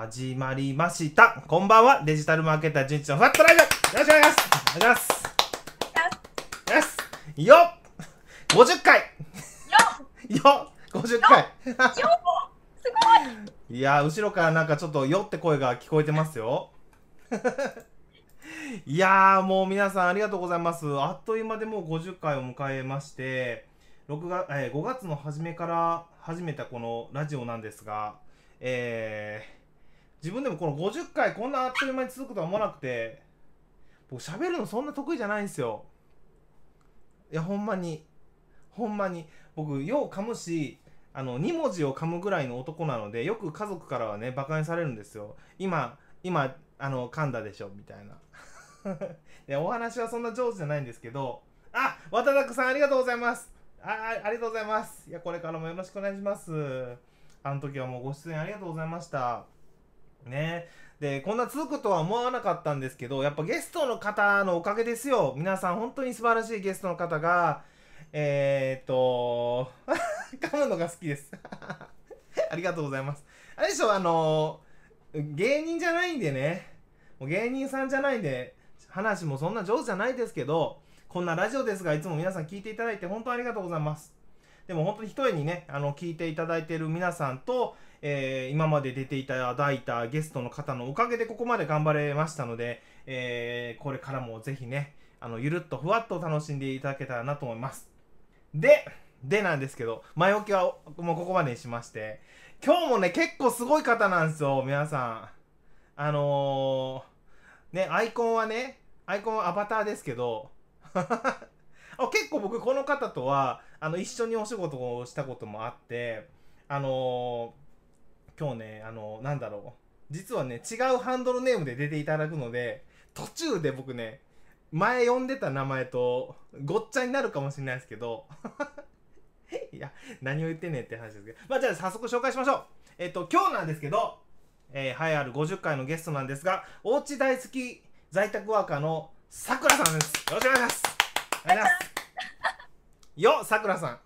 始まりました。こんばんは。デジタルマーケター純一のファットライブ。よろしくお願いします。お願いします。よし。よっ !50 回よっ !50 回すいやー、後ろからなんかちょっとよって声が聞こえてますよ。いやー、もう皆さんありがとうございます。あっという間でもう50回を迎えまして、6月、えー5月の初めから始めたこのラジオなんですが、えー、自分でもこの50回こんなあっという間に続くとは思わなくて、僕喋るのそんな得意じゃないんですよ。いや、ほんまに。ほんまに。僕、よう噛むし、あの2文字を噛むぐらいの男なのでよく家族からはねバカにされるんですよ今今あの噛んだでしょみたいな いお話はそんな上手じゃないんですけどあ渡田さんありがとうございますああありがとうございますいやこれからもよろしくお願いしますあの時はもうご出演ありがとうございましたね。でこんな続くとは思わなかったんですけどやっぱゲストの方のおかげですよ。皆さん本当に素晴らしいゲストの方がえー、っ と噛むのが好きです。ありがとうございます。あれでしょあの芸人じゃないんでね。もう芸人さんじゃないんで話もそんな上手じゃないですけどこんなラジオですがいつも皆さん聞いていただいて本当ありがとうございます。でも本当に一重にねあの聞いていただいている皆さんと、えー今まで出ていただいたゲストの方のおかげでここまで頑張れましたので、えーこれからもぜひねあのゆるっとふわっと楽しんでいただけたらなと思います。ででなんですけど前置きはもうここまでにしまして今日もね結構すごい方なんですよ皆さん。あのー、ねアイコンはねアイコンはアバターですけど 結構僕この方とはあの一緒にお仕事をしたこともあってあのー、今日ねあのなんだろう。実はね違うハンドルネームで出ていただくので途中で僕ね前呼んでた名前とごっちゃになるかもしれないですけど いや何を言ってんねんって話ですけど。まあじゃあ早速紹介しましょう。えっ、と今日なんですけどえー、栄えある50回のゲストなんですがおうち大好き在宅ワーカーのさくらさんです。よろしくお願いします。お願います。よさくらさん。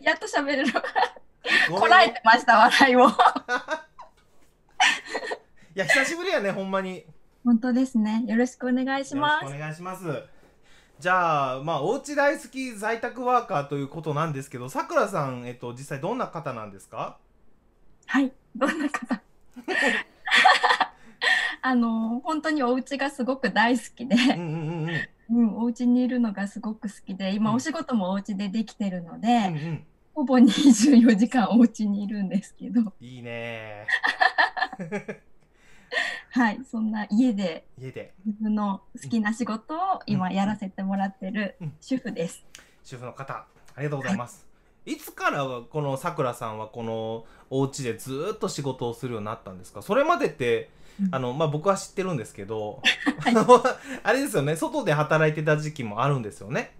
やっと喋れる。こらえてました、笑いを。いや久しぶりやねほんまに本当ですね。よろしくお願いします。お願いしますじゃあまあおうち大好き在宅ワーカーということなんですけどさくらさんえっと実際どんな方なんですか？はい。どんな方？あの、本当にお家がすごく大好きで、うんうんうんうんうん、お家にいるのがすごく好きで、今うんお仕事もお家でできてるので、うんうんほぼ24時間お家にいるんですけど、いいね。はい。そんな家で家で。自分の好きな仕事を今やらせてもらってるうん。主婦です。主婦の方ありがとうございます、い、つからこのさくらさんはこのお家でずーっと仕事をするようになったんですか？それまでってうん。あのまあ僕は知ってるんですけど、はい。あれですよね。外で働いてた時期もあるんですよね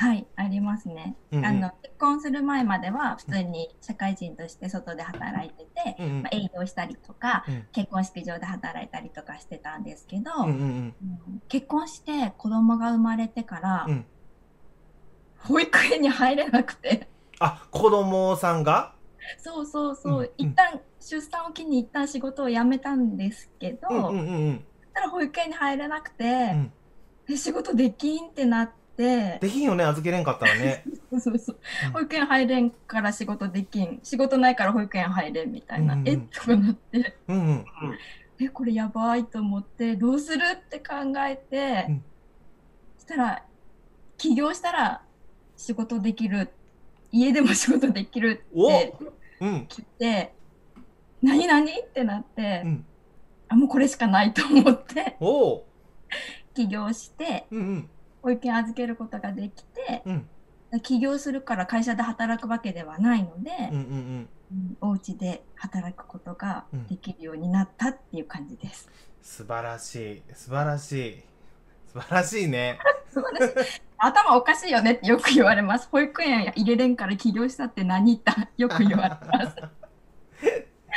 はい、ありますね。うんうん。あの結婚する前までは普通に社会人として外で働いてて、うんうん。まあ、営業したりとか、うん。結婚式場で働いたりとかしてたんですけど、うんうんうん。うん結婚して子供が生まれてから、うん。保育園に入れなくて。あ子供さんが？そうそうそう、うんうん。一旦出産を機に一旦仕事を辞めたんですけど、うんうんうんうん。たら保育園に入れなくて、仕事できんってなって。できんよね預けれんかったらね。そうそう。保育園入れんから仕事できん。仕事ないから保育園入れんみたいな、うんうんえ？とかなって。うんうん。えこれやばいと思ってどうするって考えて、うん。そしたら起業したら仕事できる。家でも仕事できるおってうん。聞いて何何ってなって、うん。あもうこれしかないと思って。起業してうんうん保育園預けることができてうん起業するから会社で働くわけではないので、うんうんうんうんお家で働くことができるようになったっていう感じです。素晴らしい素晴らしい素晴らしいね 頭おかしいよねってよく言われます。保育園入れれんから起業したって何ってよく言われます。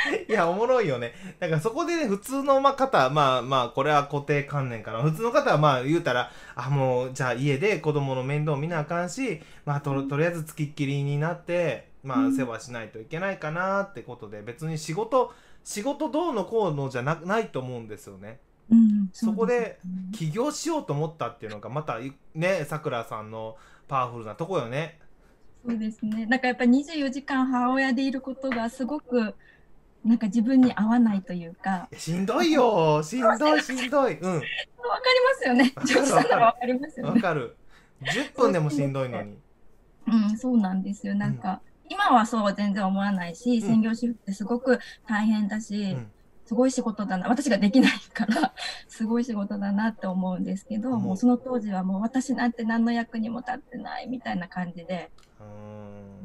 いやおもろいよねだからそこでね普通のまあ方まあまあこれは固定観念かな普通の方はまあ言うたらあもうじゃあ家で子供の面倒見なあかんしまあととりあえずつきっきりになってまあ、うん世話しないといけないかなってことで別に仕事仕事どうのこうのじゃなないと思うんですよね。うん、そこで起業しようと思ったっていうのがまたねさくらさんのパワフルなとこよね。そうですね。なんかやっぱ24時間母親でいることがすごくなんか自分に合わないというか、しんどいよしんどい しんどい。うんわかりますよね。女子さんならわかりますよね。わかる。10分でもしんどいのに。うん、そうなんですよ。なんか、今はそうは全然思わないし、専業主婦ってすごく大変だし、うんすごい仕事だな。私ができないから、すごい仕事だなって思うんですけど、うんもうその当時はもう私なんて何の役にも立ってないみたいな感じで、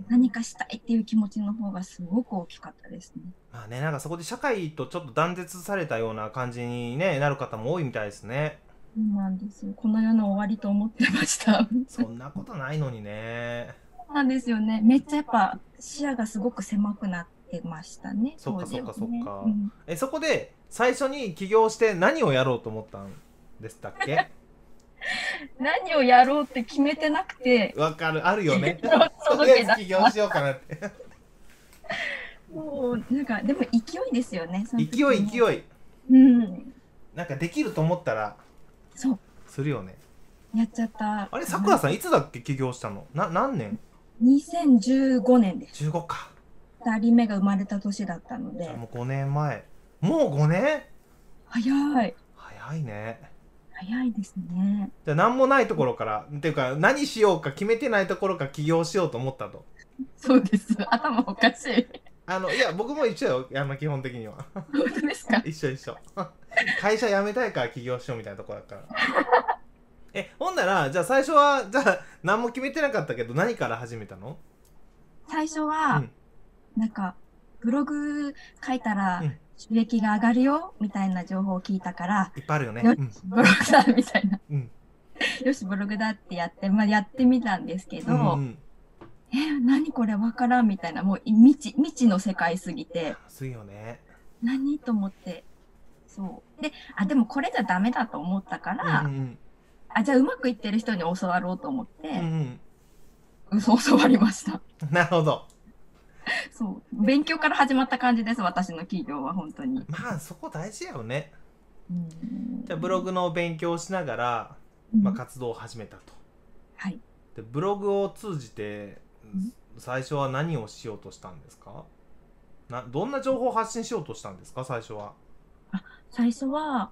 何かしたいっていう気持ちの方がすごく大きかったですね。まあねなんかそこで社会とちょっと断絶されたような感じに、ね、なる方も多いみたいですね。そうなんですよ。この世の終わりと思ってました。そんなことないのにね。そうなんですよね。めっちゃやっぱ視野がすごく狭くなってましたね。そっかそっかそっかうんえそこで最初に起業して何をやろうと思ったんでしたっけ？何をやろうって決めてなくて、わかるあるよね。とりあえず起業しようかなって。もうなんかでも勢いですよね。勢い勢い。うん。なんかできると思ったらそう。するよね。やっちゃった。あれさくらさんいつだっけ起業したの？な何年？2015年です。15か。2人目が生まれた年だったのでもう5年前。もう5年？早い。早いね。早いですね。じゃあ何もないところからっていうか何しようか決めてないところから起業しようと思ったと。そうです。頭おかしい。あのいや僕も一緒よあの基本的には本当ですか？一緒一緒 会社辞めたいから起業しようみたいなところだから えほんならじゃあ最初はじゃあ何も決めてなかったけど何から始めたの？最初は、うんなんか、ブログ書いたらうん収益が上がるよ、みたいな情報を聞いたから、いっぱいあるよね。よしうん、ブログだ、みたいな。うん。よし、ブログだってやって、まあ、やってみたんですけど、うんうん。え、何これわからんみたいな、もう未知、未知の世界すぎて、すいよね。何と思って、そう。で、あ、でもこれじゃダメだと思ったから、うんうんあ、じゃあうまくいってる人に教わろうと思っうんうて、ん。嘘 教わりました。う んなるほど そう。勉強から始まった感じです、私の企業は本当に。まあそこ大事やよね。うん。じゃあブログの勉強をしながら、うん。まあ、活動を始めたと。はい。でブログを通じてん。最初は何をしようとしたんですか？などんな情報を発信しようとしたんですか？最初は。最初は、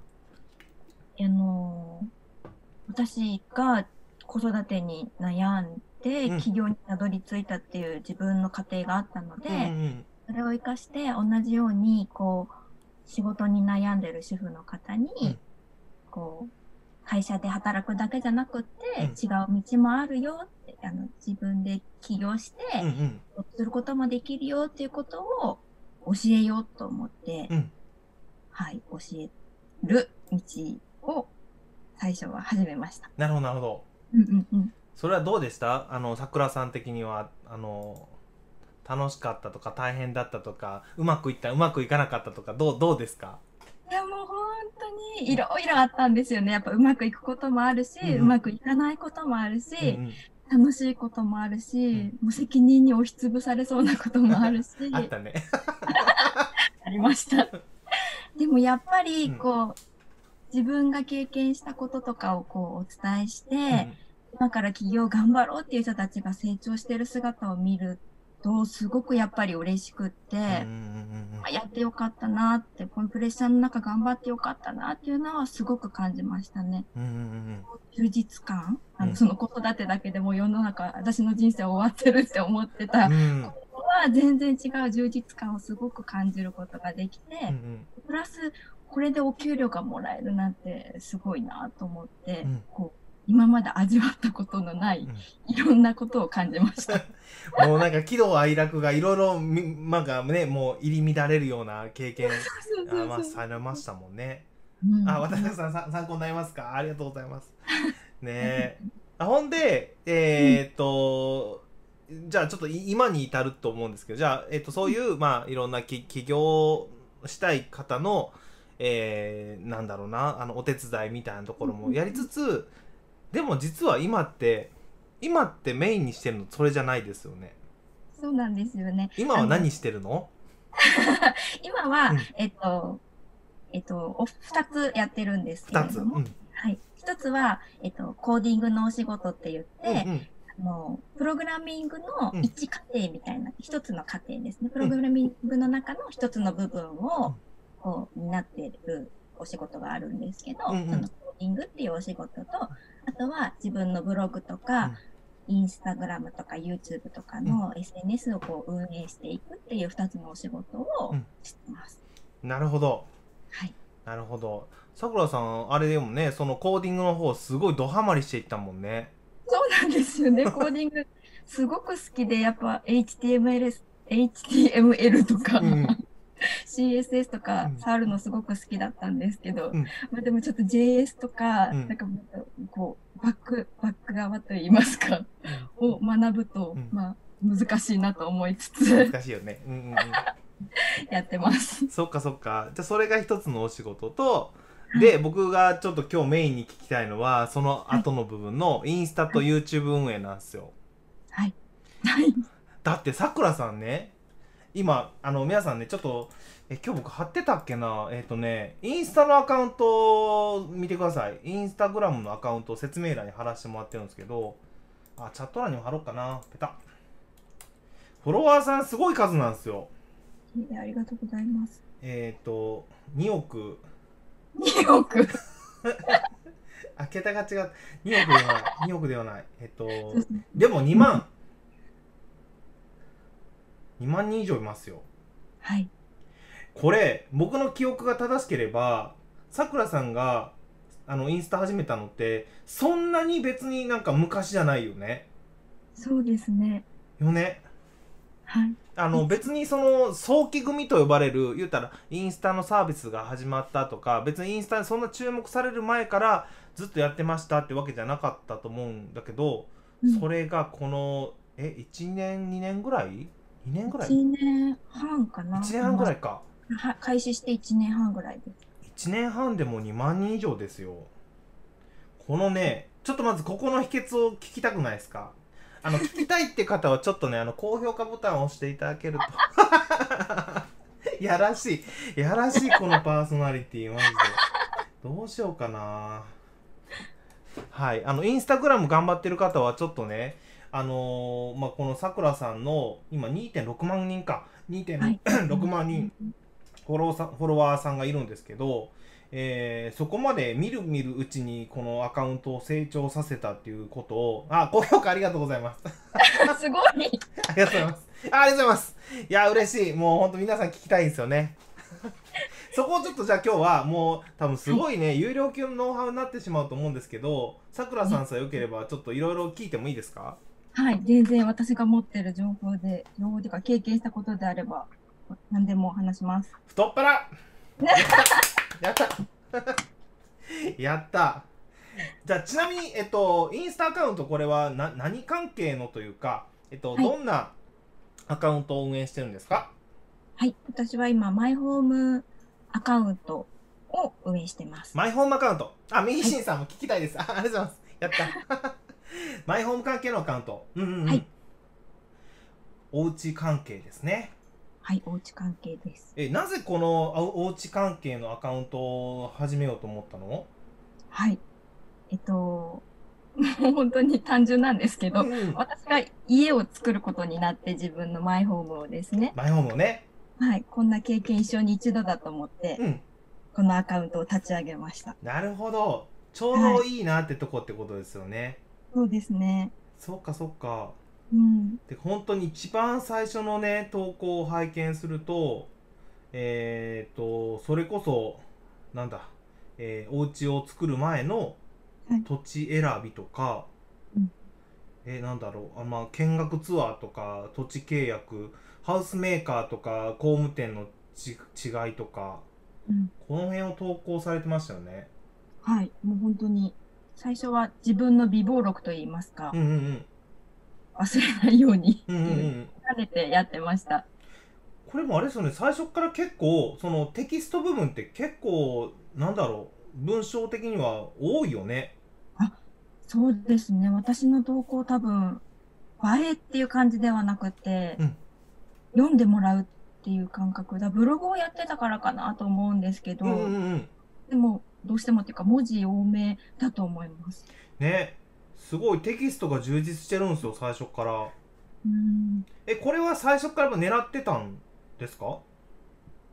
あの私が子育てに悩んで、うん。起業にたどり着いたっていう自分の過程があったので、うんうんそれを活かして同じように、こう、仕事に悩んでる主婦の方に、うん。こう、会社で働くだけじゃなくって、うん。違う道もあるよって、あの、自分で起業して、うんうん。することもできるよっていうことを教えようと思って、うん。はい、教える道を最初は始めました。なるほどなるほど。うんうんうん。それはどうでした？あの桜さん的にはあの楽しかったとか大変だったとかうまくいったうまくいかなかったとかどうどうですか？いやもう本当にいろいろあったんですよね。やっぱうまくいくこともあるし、うんうん。うまくいかないこともあるし、うんうん。楽しいこともあるし、もう責任に押しつぶされそうなこともあるし、あったね。ありました。でもやっぱりうん。こう、自分が経験したこととかをこうお伝えして、うん今から起業頑張ろうっていう人たちが成長してる姿を見ると、すごくやっぱり嬉しくって、あやってよかったなって、このプレッシャーの中頑張ってよかったなっていうのはすごく感じましたね。充実感あの、うん。その子育てだけでもう世の中、私の人生終わってるって思ってた、うん。うんは全然違う充実感をすごく感じることができて、うん。プラス、これでお給料がもらえるなんてすごいなと思って、うん。こう、今まで味わったことのない、いろんなことを感じました。もうなんか喜怒哀楽がいろいろみなんかねもう入り乱れるような経験あまあされましたもんね。うんあ、渡辺さんさ参考になりますか？ありがとうございます。ねえ。あほんで、えーっと、じゃあちょっとい今に至ると思うんですけど、じゃあ、えーっと、そういう、まあ、いろんなき起業したい方の、えーなんだろうな、あの、お手伝いみたいなところもやりつつ、でも実は今って、今ってメインにしてるのそれじゃないですよね。そうなんですよね。今は何してるの？今は、うんえっと、えっと、お二つやってるんですけれ。ども、うん。はい。一つは、えっと、コーディングのお仕事って言って、うんうんあのプログラミングのうん一過程みたいな、一つの過程ですね。プログラミングの中の一つの部分うんを、こう、担っているお仕事があるんですけど、うんうんそのコーディングっていうお仕事と、あとは自分のブログとか、インスタグラムとか YouTube とかの SNS をこう運営していくっていう二つのお仕事をうんしてます。なるほど。はい。なるほど。さくらさん、あれでもね、そのコーディングの方、すごいドハマりしていったもんね。そうなんですよね。コーディング、すごく好きで、やっぱ HTML、HTML とか、うん CSS とかうん触るのすごく好きだったんですけど、うんまあ、でもちょっと JS とか、うんなんかこう、バック、バック側といいますか、を学ぶと、うんまあ、難しいなと思いつつ、難しいよね。うんうんうん。やってます。そっかそっか。じゃあそれが一つのお仕事と、で、僕がちょっと今日メインに聞きたいのは、その後の部分のインスタと YouTube 運営なんですよ。はい。はい。だってさくらさんね、今、あの、皆さんね、ちょっと、え、今日僕貼ってたっけな？えっ、とね、インスタのアカウントを見てください。インスタグラムのアカウントを説明欄に貼らせてもらってるんですけど、あ、チャット欄にも貼ろうかな。ペタ。フォロワーさんすごい数なんですよ。ありがとうございます。えっ、と、2億、2億。あ、桁が違う。2億ではない。2億ではない。えっ、と、そうですねでも2万。2万人以上いますよ。はい。これ僕の記憶が正しければさくらさんがあのインスタ始めたのってそんなに別になんか昔じゃないよねそうですね。よねはい。あの別にその早期組と呼ばれる言ったらインスタのサービスが始まったとか別にインスタにそんな注目される前からずっとやってましたってわけじゃなかったと思うんだけど、うんそれがこのえ1年2年ぐらい2年ぐらい？1年半かな。1年半ぐらいか。は開始して1年半ぐらいです。1年半でも2万人以上ですよ。このねちょっとまずここの秘訣を聞きたくないですか？あの聞きたいって方はちょっとねあの高評価ボタンを押していただけると。やらしい。やらしいこのパーソナリティマジで。どうしようかな。はい。あのインスタグラム頑張ってる方はちょっとねあのーまあこのさくらさんの今2.6万人か。2.6、はい。6万人フォローさんフォロワーさんがいるんですけど、えーそこまでみるみるうちにこのアカウントを成長させたっていうことをあ高評価ありがとうございます。すごい。ありがとうございます。あありがとうございます。いや嬉しい。もうほんと皆さん聞きたいんですよね。そこをちょっとじゃあ今日はもう多分すごいね、有料級のノウハウになってしまうと思うんですけどさくらさんさえよければちょっといろいろ聞いてもいいですか？はい。全然私が持ってる情報で、情報というか経験したことであれば、何でも話します。太っ腹。やった。やった。やったじゃあちなみに、えっと、インスタアカウントこれはな何関係のというか、えっとはい。どんなアカウントを運営してるんですか？はい。私は今、マイホームアカウントを運営してます。マイホームアカウント。あミーシンさんも聞きたいです、あありがとうございます。やった マイホーム関係のアカウントうんうん、うんはいおうち関係ですねはい。おうち関係です。えなぜこのおおうち関係のアカウントを始めようと思ったの？はい。えっと、も う本当に単純なんですけど、うんうん私が家を作ることになって自分のマイホームをですね、マイホームをねはい。こんな経験一生に一度だと思って、うんこのアカウントを立ち上げました。なるほどちょうどいいなってとこってことですよね、そうですね。そっかそっかうん。で本当に一番最初のね投稿を拝見するとえっ、とそれこそなんだ、えー、お家を作る前のはい土地選びとか、うんえーなんだろうあ、まあ、見学ツアーとか土地契約ハウスメーカーとか工務店のち違いとかうん。この辺を投稿されてましたよね。はい。もう本当に、最初は自分の備忘録といいますか、うんうんうん。忘れないように、慣れてやってました。これもあれですよね。最初から結構そのテキスト部分って結構なんだろう。文章的には多いよね。そうですね。私の投稿多分、映えっていう感じではなくて、うん。読んでもらうっていう感覚。だ。ブログをやってたからかなと思うんですけど、うんうんうん。でも、どうしてもっていうか、文字多めだと思います。ねすごいテキストが充実してるんですよ最初からうん。えこれは最初から狙ってたんですか？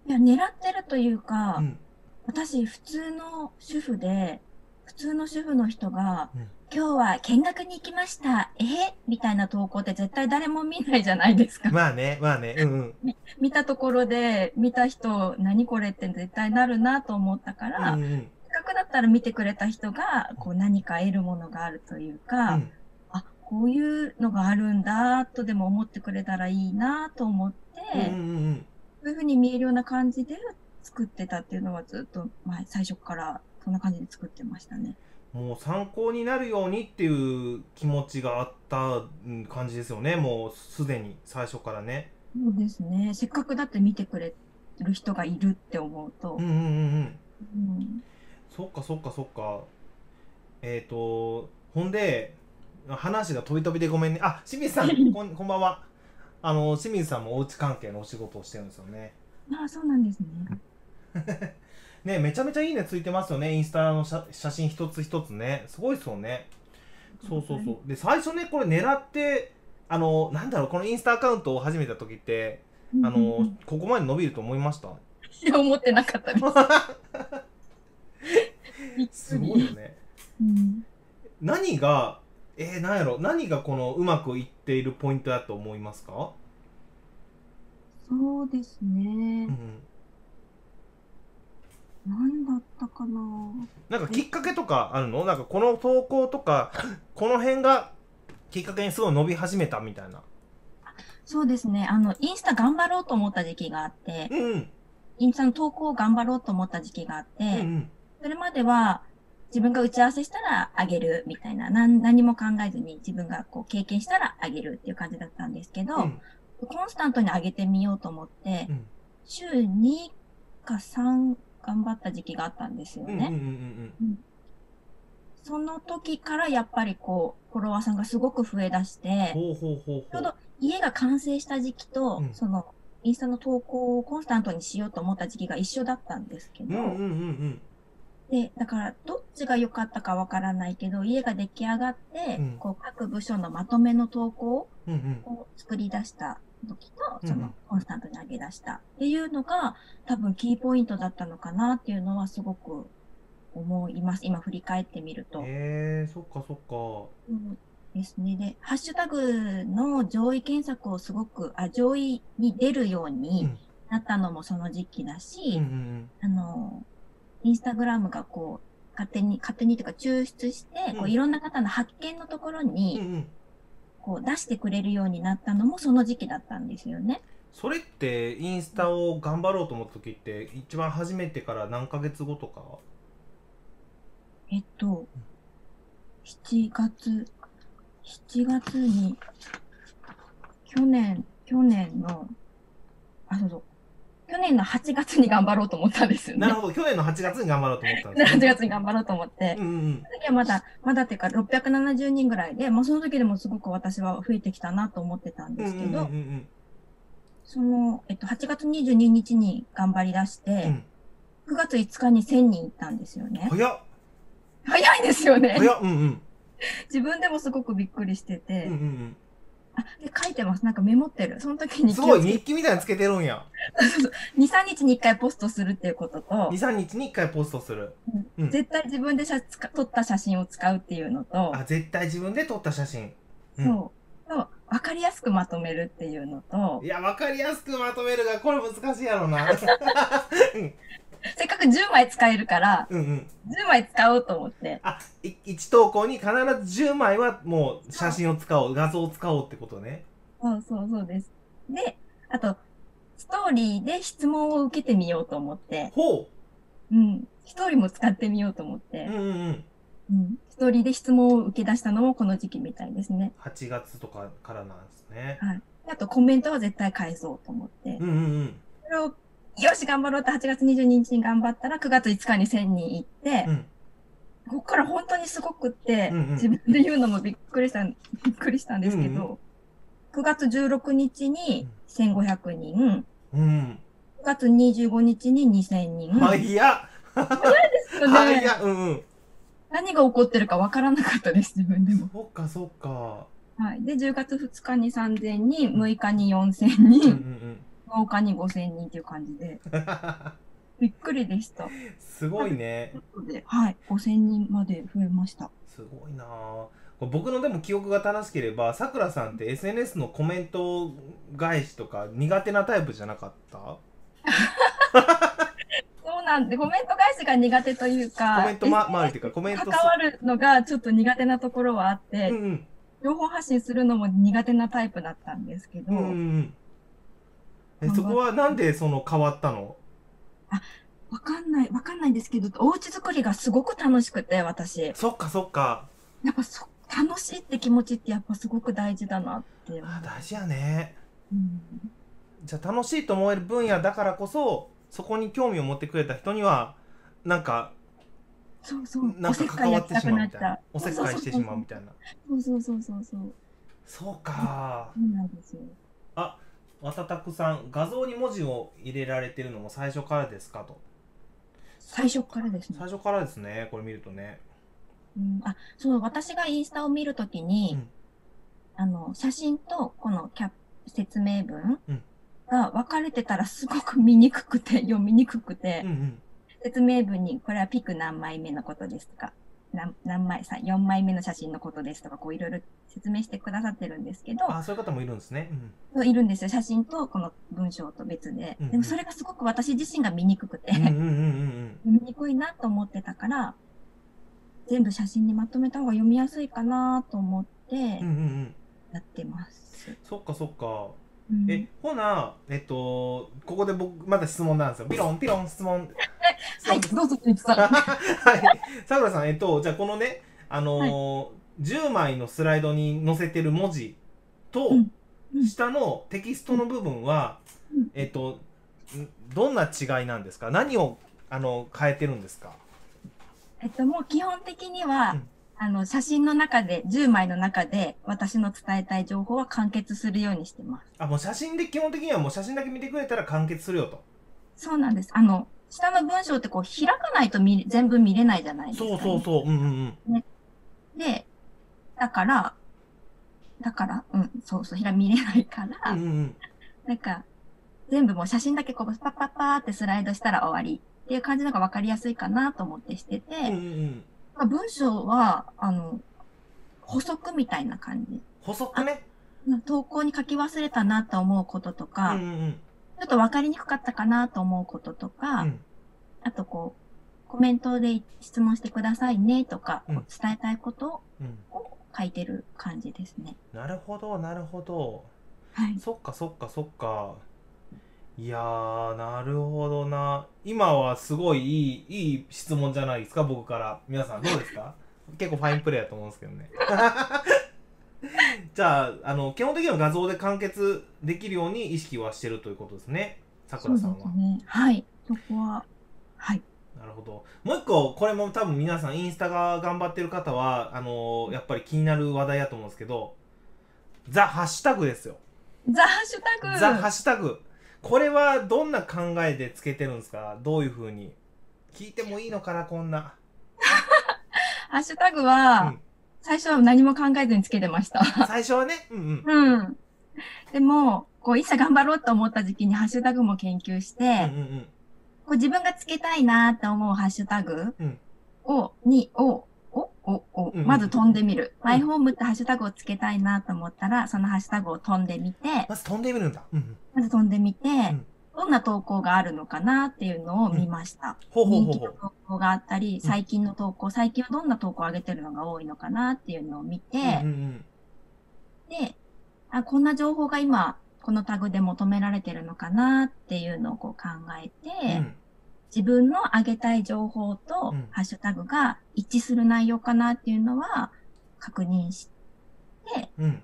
いや、狙ってるというか、うん私、普通の主婦で、普通の主婦の人が、うん今日は見学に行きました。え？みたいな投稿って絶対誰も見ないじゃないですか。まあねまあねうんうん 見たところで、見た人、何これって絶対なるなと思ったから、うんうんせっかくだったら見てくれた人が、こう何か得るものがあるというか、うん。あ、こういうのがあるんだとでも思ってくれたらいいなと思って、うんうんうん。そういうふうに見えるような感じで作ってたっていうのはずっと前、最初からそんな感じで作ってましたね。もう参考になるようにっていう気持ちがあったうん感じですよねもうすでに最初からね。そうですね。せっかくだって見てくれる人がいるって思うと。うん、うんうんうん。うんそっかそっかそっか。えっ、とほんで話が飛び飛びでごめんね。あ清水さん こんこんばんは。あの清水さんもおうち関係のお仕事をしてるんですよね。ああ、そうなんですね。ねめちゃめちゃいいねついてますよね。インスタの写写真一つ一つね。すごいですよね。そうそうそう。で最初ねこれ狙ってあのなんだろうこのインスタアカウントを始めた時ってあのここまで伸びると思いました？いや、思ってなかったです。すごいよね。うん。何がえー、何やろ。何がこのうまくいっているポイントだと思いますか、そうですね。う。ん、何だったかな。なんかきっかけとかあるの？なんかこの投稿とか この辺がきっかけにすごい伸び始めたみたいな。そうですね。あの、インスタ頑張ろうと思った時期があって、うんうん。インスタの投稿を頑張ろうと思った時期があって、うんうんそれまでは自分が打ち合わせしたらあげるみたいな、なん何も考えずに自分がこう経験したらあげるっていう感じだったんですけど、うん。コンスタントに上げてみようと思って、うん。週2か3頑張った時期があったんですよね。んその時からやっぱりこう、フォロワーさんがすごく増え出して、ほうほうほうほう。ちょうど家が完成した時期と、うん。その、インスタの投稿をコンスタントにしようと思った時期が一緒だったんですけど、うんうんうんうんで、だから、どっちが良かったかわからないけど、家が出来上がって、うんこう、各部署のまとめの投稿うんうんを作り出した時と、うんその、コンスタントに上げ出したっていうのが、多分キーポイントだったのかなっていうのはすごく思います。今振り返ってみると。へえそっかそっかそうですね。で、ハッシュタグの上位検索をすごく、あ、上位に出るようになったのもその時期だし、うんうんあの、インスタグラムがこう、勝手に、勝手にというか抽出して、こうんういろんな方の発見のところに、うんこう出してくれるようになったのもその時期だったんですよね。それってインスタを頑張ろうと思った時って一番初めてから何ヶ月後とか？えっと、7月、7月に、去年、去年の、あ、そうそう。去年の8月に頑張ろうと思ったんですよね。なる。ほど。去年の8月に頑張ろうと思ったんです8ね月に頑張ろうと思って。う、んうん時はまだ、まだっていうか670人ぐらいで、まあその時でもすごく私は増えてきたなと思ってたんうんですけど、うんうんその、えっと、8月22日に頑張り出しうんうて、ん。9月5日に1000人行ったんですよね。早っ。早いですよね。早っうんうん。自分でもすごくびっくりしてて、うんうんあ、で書いてます。なんかメモってる。その時にうんすごい日記みたいなのつけてるんや。け2、3日に1回ポストするっていうことと、23日に1回ポストする。うん。絶対自分で写つか撮った写真を使うっていうのと、あ絶対自分で撮った写真。うん。そう。と、わかりやすくまとめるっていうのと。い、や分かりやすくまとめるがこれ難しいやろな せっかく10枚使えるから、うんうん。10枚使おうと思って、あい1投稿に必ず10枚はもう写真を使おう画像を使おうってことね。そうそうそうです。で、あと、ストーリーで質問を受けてみようと思って、ほう。ん。ストーリーも使ってみようと思って。う、うんうんうん。うん。ストーリーで質問を受け出したのもこの時期みたいですね。8月とかからなんですね。であとコメントは絶対返そうと思って、うんうんうん。それを、よし頑張ろうって8月22日に頑張ったら9月5日に1000人行って、うんここから本当にすごくって、うんうん自分で言うのもびっくりした、びっくりしたんですけど、9月16日に1500人、うん。9月25日に2000人。はいや。ですよね。はいや。うんうん。何が起こってるかわからなかったです、自分でも。そっかそっか。はい。で、10月2日に3000人、6日に4000うんうんう人、ん。10日に5000人っていう感じで、びっくりでした。すごいね。ではい。5000人まで増えました。すごいな僕のでも記憶が正しければさくらさんって SNS のコメント返しとか苦手なタイプじゃなかった？そうなんで、コメント返しが苦手というか、コメント、ま、周りっていうかコメント関わるのがちょっと苦手なところはあって、うんうん情報発信するのも苦手なタイプだったんですけど、うんうんうんえそこはなんでその変わったの？わかんない、わかんないんですけど、お家作りがすごく楽しくて、私。そっかそっかやっぱそ楽しいって気持ちってやっぱすごく大事だなって。あ大事やねうんじゃあ楽しいと思える分野だからこそそこに興味を持ってくれた人にはなんかそうそう。なんか関わってしまうみたいなおせっかいしてしまうみいたいなそうそうそうそうそう。そうかそうなんですよ。あわたたくさん画像に文字を入れられてるのも最初からですかと。最初からですね。最初からですねこれ見るとね。うん、あ、そう、私がインスタを見るときに、うん。あの、写真とこのキャ説明文うん。が分かれてたらすごく見にくくて、読みにくくて、うんうん。説明文に、これはピク何枚目のことですとか、何何枚、さ4枚目の写真のことですとか、こういろいろ説明してくださってるんですけど、あそういう方もいるんですね、うん。いるんですよ。写真とこの文章と別で。うん。うんでもそれがすごく私自身が見にくくて、うんうんうんうん見にくいなと思ってたから、全部写真にまとめた方が読みやすいかなと思ってうんうんうん。うんやってます。そっかそっか。うん。えほなえっとここで僕また質問なんですよ。ピロンピロン質問はい、どうぞ、ゆうきさん。はい。さくらさんえっとじゃあこのねあのー10枚のスライドに載せてる文字と、うん。うん。下のテキストの部分は、うん。えっとんどんな違いなんですか？何をあの変えてるんですか？えっと、もう基本的には、うん。あの、写真の中で、10枚の中で、私の伝えたい情報は完結するようにしてます。あもう写真で基本的にはもう写真だけ見てくれたら完結するよと。そうなんです。あの、下の文章ってこう、開かないと見れ全部見れないじゃないですか、そうそうそう。うんうんうん。で、だから、だから、うん、そうそう、ひら見れないから、うんうんうん。なんか、全部もう写真だけこう、パッパッパーってスライドしたら終わりっていう感じのが分かりやすいかなと思ってしてて、うんうん文章は、あの、補足みたいな感じ。補足ね。投稿に書き忘れたなと思うこととうか、んうんうん。ちょっと分かりにくかったかなと思うこととか、うん。あとこう、コメントで質問してくださいねとか、うん。伝えたいことうん。を書いてる感じですね。なるほどなるほど。はい。そっかそっかそっか。いやーなるほどな。今はすごいいいいい質問じゃないですか僕から。皆さんどうですか？結構ファインプレーだと思うんですけどね じゃああの基本的には画像で完結できるように意識はしてるということですね。さくらさんはね。はい。そこは、はい。なるほど。もう一個これも多分皆さんインスタが頑張ってる方はあのやっぱり気になる話題やと思うんですけどザ・ハッシュタグですよ。ザ・ハッシュタグ。ザ・ハッシュタグ。これはどんな考えでつけてるんですか？どういうふうに？聞いてもいいのかなこんな、ハッシュタグは、うん最初は何も考えずにつけてました。最初はね。うんうん。うん。でも、こう、いざ頑張ろうと思った時期にハッシュタグも研究して、うんうんこう自分がつけたいなって思うハッシュタグうん。を、に、を、お、お、お、うんうんまず飛んでみる。うん。マイホームってハッシュタグをつけたいなと思ったら、そのハッシュタグを飛んでみて、まず飛んでみるんだ、うんうん、まず飛んでみて、んどんな投稿があるのかなっていうのを見ました。ほうほう人気のほう。ほう投稿があったり、最近の投稿、最近はどんな投稿を上げてるのが多いのかなっていうのを見て、うんうんで、あ、こんな情報が今、このタグで求められてるのかなっていうのをこう考えて、うん。自分の上げたい情報とうん。ハッシュタグが一致する内容かなっていうのは確認しうん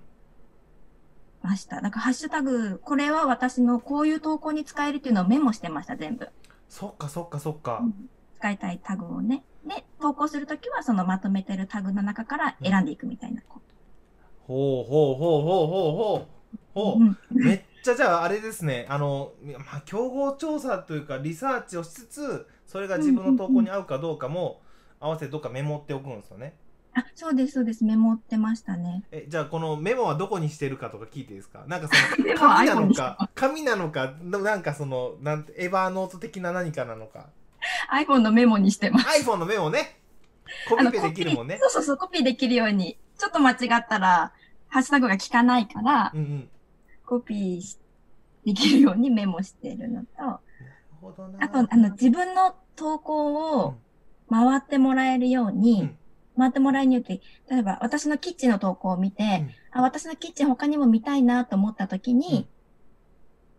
ました。だからハッシュタグ、これは私のこういう投稿に使えるっていうのをメモしてました、全部。そっかそっかそっか、使いたいタグをね。で、投稿するときはそのまとめてるタグの中から選んでいくみたいな。こほうほうほうほうほうほう。ほう。ん。うめっちゃじゃああれですね。あの、まあ、競合調査というかリサーチをしつつそれが自分の投稿に合うかどうかも合わせてどっかメモっておくんですよねあ、そうです、そうです。メモってましたね。えじゃあこのメモはどこにしてるかとか聞いていいですか？なんかそ メの紙なのか紙なのかななんかそのなんてエヴァーノート的な何かなのか。iPhone のメモにしてます。iPhone のメモね。コピペできるもんね。そうそうそう、コピーできるように。ちょっと間違ったら、ハッシュタグが効かないから、うんうん。コピーしできるようにメモしてるのと、ほどな。あと、あの、自分の投稿を回ってもらえるように、うん回ってもらえるように、例えば私のキッチンの投稿を見て、うん。あ、私のキッチン他にも見たいなと思った時に、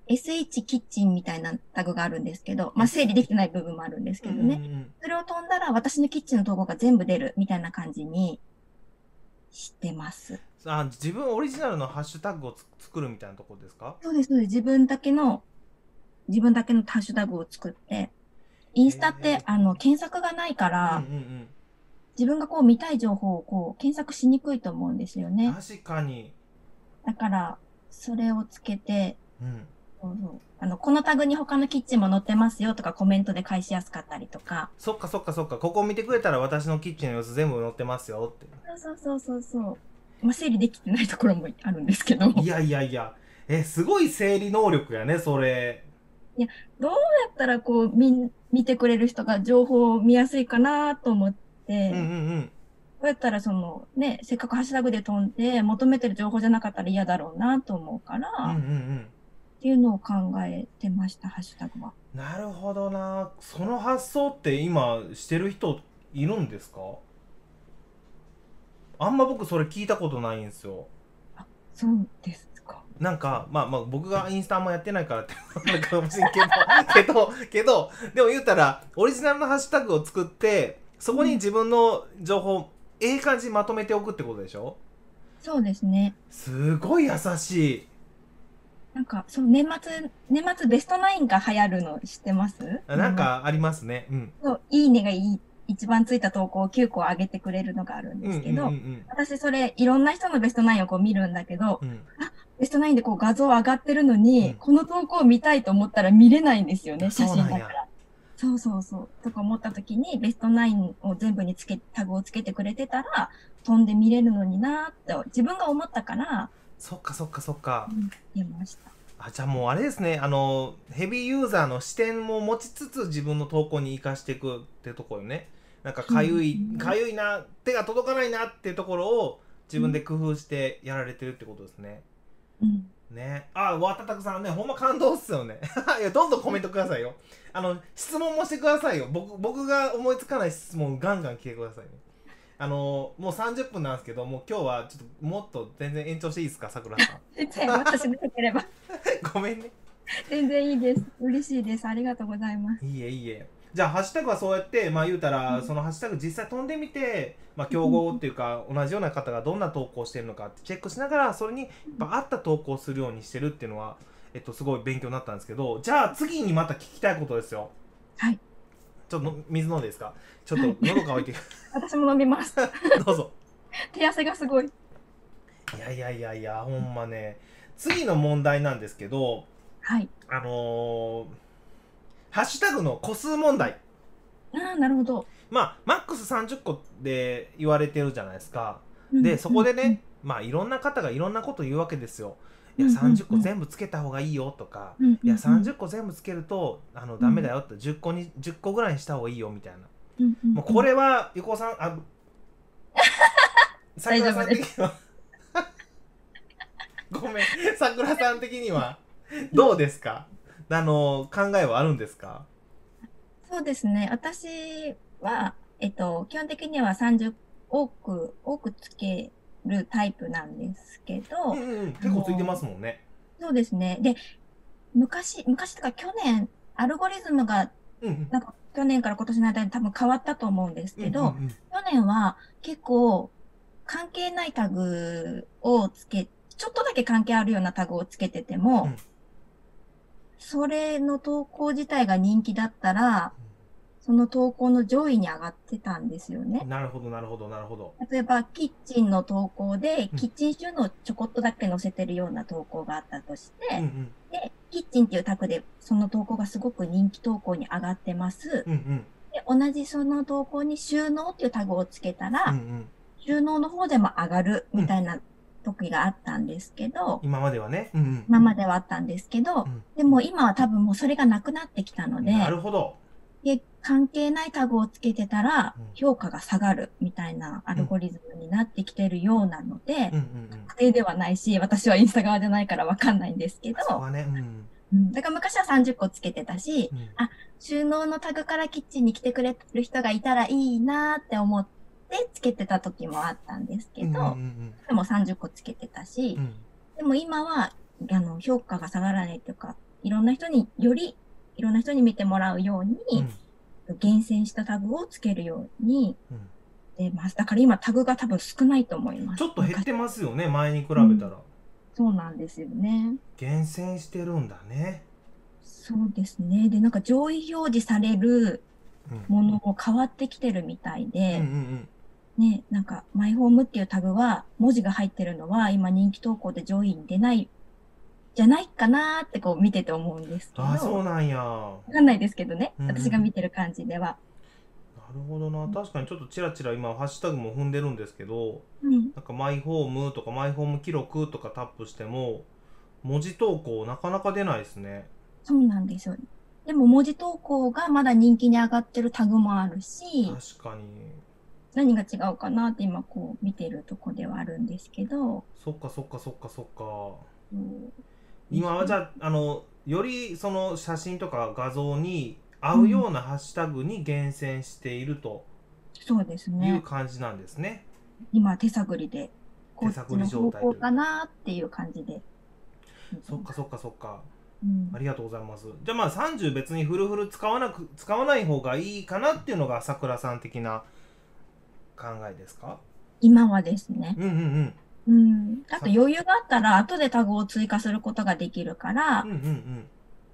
SH キッチンみたいなタグがあるんですけど、まあ整理できてない部分もあるんですけどね。うんうんうん。それを飛んだら私のキッチンの投稿が全部出るみたいな感じにしてます。あ自分オリジナルのハッシュタグをつ作るみたいなところですか？そうです、そうです。自分だけの、自分だけのハッシュタグを作って、インスタって、あの、検索がないから、うんうん自分がこう見たい情報をこう検索しにくいと思うんですようんね。確かにだから、それをつけて、うんそうそうあの、このタグに他のキッチンも載ってますよとかコメントで返しやすかったりとか。そっかそっかそっかここ見てくれたら私のキッチンの様子全部載ってますよってそうそうそうそうそう。まあ、整理できてないところもあるんですけど。いやいやいやえすごい整理能力やねそれどうやったらこう、見、見てくれる人が情報を見やすいかなと思って、うんうんうん。どうやったらそのね、せっかくハッシュタグで飛んで求めてる情報じゃなかったら嫌だろうなと思うから、うんうんうっんていうのを考えてました、ハッシュタグは。なるほどな。その発想って今してる人いるんですか？あんま僕それ聞いたことないんですよ。そうですか。なんかまあまあ僕がインスタあんまやってないからってなるかもしれんけどけどけどでも言うたらオリジナルのハッシュタグを作ってそこに自分の情報ええ感じにまとめておくってことでしょ？そうですね。すごい優しい。なんか、そう、年末、年末ベストナインが流行るの知ってます？なん、かありますね。うん。そういいねがいい、一番ついた投稿を9個上げてくれるのがあるんうんうんですけど、うん。私それ、いろんな人のベストナインをこう見るんだけど、うん。うんベストナインでこう画像上がってるのに、うん。この投稿を見たいと思ったら見れないんですよね、写真だから。そうそうそう。とか思った時に、ベストナインを全部につけ、タグをつけてくれてたら、飛んで見れるのになーって、自分が思ったから、そっかそっかそっかうん、出ました。あじゃあもうあれですねあのヘビーユーザーの視点も持ちつつ自分の投稿に生かしていくってところよねなんかかゆいうんかゆいな手が届かないなってところを自分で工夫してやられてるってことですね、うん。ねあわたたくさんねほんま感動っすよね いやどんどんコメントくださいよあの質問もしてくださいよ僕僕が思いつかない質問ガンガン聞いてくださいねあのもう30分なんですけどもう今日はちょっともっと全然延長していいですかさくらさん 私でよければ。ごめんね全然いいです。嬉しいです。ありがとうございます。いいえいいえじゃあハッシュタグはそうやってまあ言うたら、うんそのハッシュタグ実際飛んでみて、まあ、競合っていうか、同じような方がどんな投稿してるのかってチェックしながらそれにやっぱ合った投稿をするようにしてるっていうのは、えっと、すごい勉強になったんですけどじゃあ次にまた聞きたいことですよはい。ちょっとの水飲んでいいですか？ちょっと喉乾いて 私も飲みます。どうぞ手汗がすごい。いやいやいやいやほんまね次の問題なんですけどはい。あのーハッシュタグの個数問題。ああ、なるほど。まあマックス30個で言われてるじゃないですか。うんでそこでね、、まあいろんな方がいろんなこと言うわけですよ。いやうんうん。うん30個全部つけた方がいいよとか、いや30個全部つけるとあのダメだよって10個に10個ぐらいにした方がいいよみたいな。うんうんうん。もうこれは横尾さんあさくらさん的には。ごめん。さくらさん的には。どうですか？あの考えはあるんですか？そうですね。私は、えっと、基本的には30多く、多くつけるタイプなんですけど、うんうんうん結構ついてますもんね。そうですね。で、昔、昔とか去年、アルゴリズムが、なんか去年から今年の間に多分変わったと思うんですけど、去年は結構関係ないタグをつけ、ちょっとだけ関係あるようなタグをつけてても、うんそれの投稿自体が人気だったら、その投稿の上位に上がってたんですよね。なるほどなるほどなるほど例えば、キッチンの投稿でうん、キッチン収納ちょこっとだけ載せてるような投稿があったとして、うんうんで、キッチンっていうタグで、その投稿がすごく人気投稿に上がってます。うんうんで、同じその投稿に収納っていうタグをつけたら、うんうん収納の方でも上がるみたいな時があったんですけど、今まではね。うんうん。今まではあったんですけど、うん。でも今は多分もうそれがなくなってきたので、なるほど。で関係ないタグをつけてたらうん。評価が下がるみたいなアルゴリズムになってきてるようなので、確定ではないし、私はインスタ側じゃないからわかんないんですけど、だから昔は30個つけてたし、うん。収納のタグからキッチンに来てくれる人がいたらいいなって思ってつけてた時もあったんですけど、うんうんでも30個つけてたし、うん。うんでも今はあの評価が下がらないというか、いろんな人によりいろんな人に見てもらうように、厳選したタグをつけるようにうん。出ます。だから今タグが多分少ないと思います。ちょっと減ってますよね前に比べたら。そうなんですよね。厳選してるんだね。そうですね。で、なんか上位表示されるうん。ものも変わってきてるみたいうんうで、んね、なんかマイホームっていうタグは文字が入ってるのは今人気投稿で上位に出ないじゃないかなーってこう見てて思うんですけど、ああそうわなんや。なかんないですけどね、うん。うん私が見てる感じでは。るほどな。確かにちょっとチラチラ今ハッシュタグも踏んでるんですけどうん、なんかマイホームとかマイホーム記録とかタップしても文字投稿なかなか出ないですね。そうなんですよ。でも文字投稿がまだ人気に上がってるタグもあるし、確かに何が違うかなって今こう見てるとこではあるんですけど、そっかそっかそっかそっかうん今はじゃああのよりその写真とか画像に合うようなハッシュタグに厳選しているとそうですいうね。感じなんですね。今手探りで、こっち手探りの状態方向かなっていう感じで。そっかそっかそっかうんありがとうございます。じゃあまあ30別にフルフル使わなく使わない方がいいかなっていうのがさくらさん的な考えですか？今はですね。うんうんうん。あと余裕があったら後でタグを追加することができるからうんうんう、んうん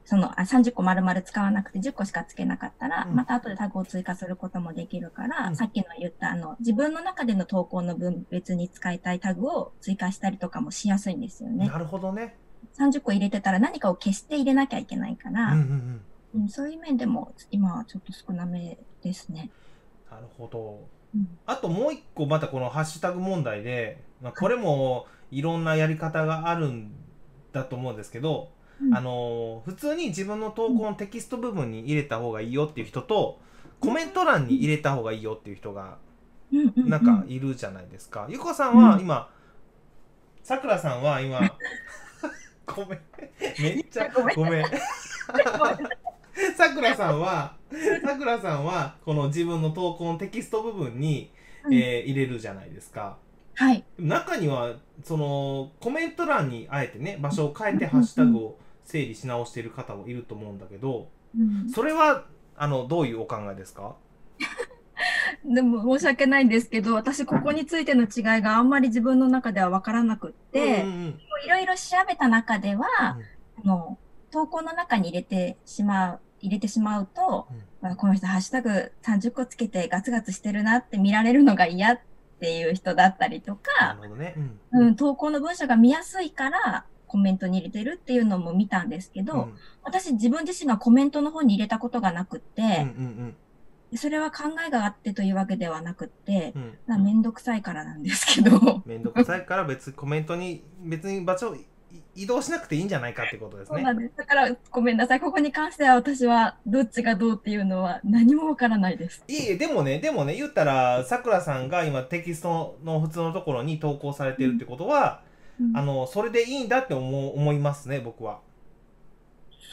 そのあ30個丸々使わなくて10個しかつけなかったら、うんまた後でタグを追加することもできるから、うんさっきの言ったあの自分の中での投稿の分別に使いたいタグを追加したりとかもしやすいんですよね。なるほどね。30個入れてたら何かを消して入れなきゃいけないかうんら、うんうん。うんそういう面でも今はちょっと少なめですね。なるほど。うん。あともう一個またこのハッシュタグ問題で、まあ、これもいろんなやり方があるんだと思うんですけど、うん。あのー普通に自分の投稿のテキスト部分に入れた方がいいよっていう人とコメント欄に入れた方がいいよっていう人がなんかいるじゃないですか。ゆこさんはうん。今、さくらさんは今 ごめん。めっちゃごめん。さくらさんはさくらさんはこの自分の投稿のテキスト部分に、うん。えー入れるじゃないですか。はい。中にはそのコメント欄にあえてね場所を変えてハッシュタグを整理し直している方もいると思うんだけどうん。それはあのどういうお考えですか？でも申し訳ないんですけど、私ここについての違いがあんまり自分の中では分からなくって、いろいろ調べた中では、うん。あの投稿の中に入れてしまう、入れてしまうと、うん。まあ、この人ハッシュタグ30個つけてガツガツしてるなって見られるのが嫌っていう人だったりとなかる、ほどね。うん。うん、投稿の文章が見やすいからコメントに入れてるっていうのも見たんですけど、うん。私自分自身がコメントの方に入れたことがなくって、うんうんそれは考えがあってというわけではなくって、うん。うん。まあめんどくさいからなんですけど、めんどくさいから別にコメントに別に場所移動しなくていいんじゃないかってことですねそうな。んです。だからごめんなさい。ここに関しては私はどっちがどうっていうのは何もわからないです。いえいえでもねでもね言ったらさくらさんが今テキストの普通のところに投稿されてるってことは、うんあのそれでいいんだって思う思いますね僕は。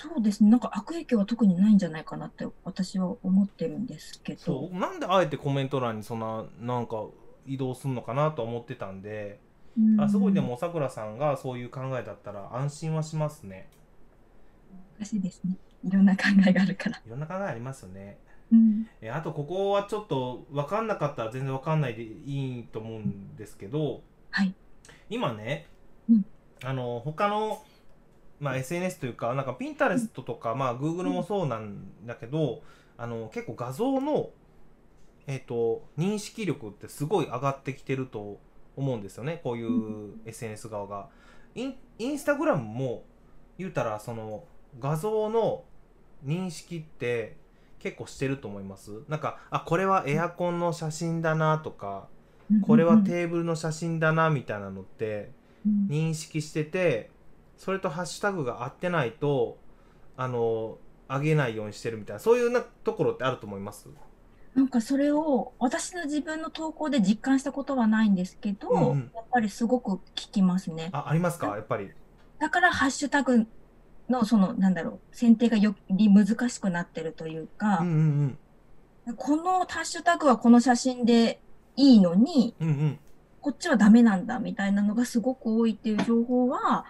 そうですね。なんか悪影響は特にないんじゃないかなって私は思ってるんですけど。そうなんであえてコメント欄にそんななんか移動するのかなと思ってたんで、うんあすごいでもさくらさんがそういう考えだったら安心はしますね。難しいですね。いろんな考えがあるから。いろんな考えありますよね。うん。えあとここはちょっと分かんなかったら全然分かんないでいいと思うんですけどはい。今ね、うんあの他の、まあ、SNS というかなんか Pinterest とか、まあ、Google もそうなんだけどあの結構画像の、えー、と認識力ってすごい上がってきてると思うんですよね。こういう SNS 側が。インインスタグラムも言うたらその画像の認識って結構してると思います？なんかあこれはエアコンの写真だなとかこれはテーブルの写真だなみたいなのってうん。認識しててそれとハッシュタグが合ってないとあの上げないようにしてるみたいなそういうなところってあると思います？なんかそれを私の自分の投稿で実感したことはないんですけど、うんうん。やっぱりすごく聞きますね。あありますか？やっぱり。だからハッシュタグのそのなんだろう選定がより難しくなってるというか、うんうんこのハッシュタグはこの写真でいいのにうんうんうん。こっちはダメなんだみたいなのがすごく多いっていう情報は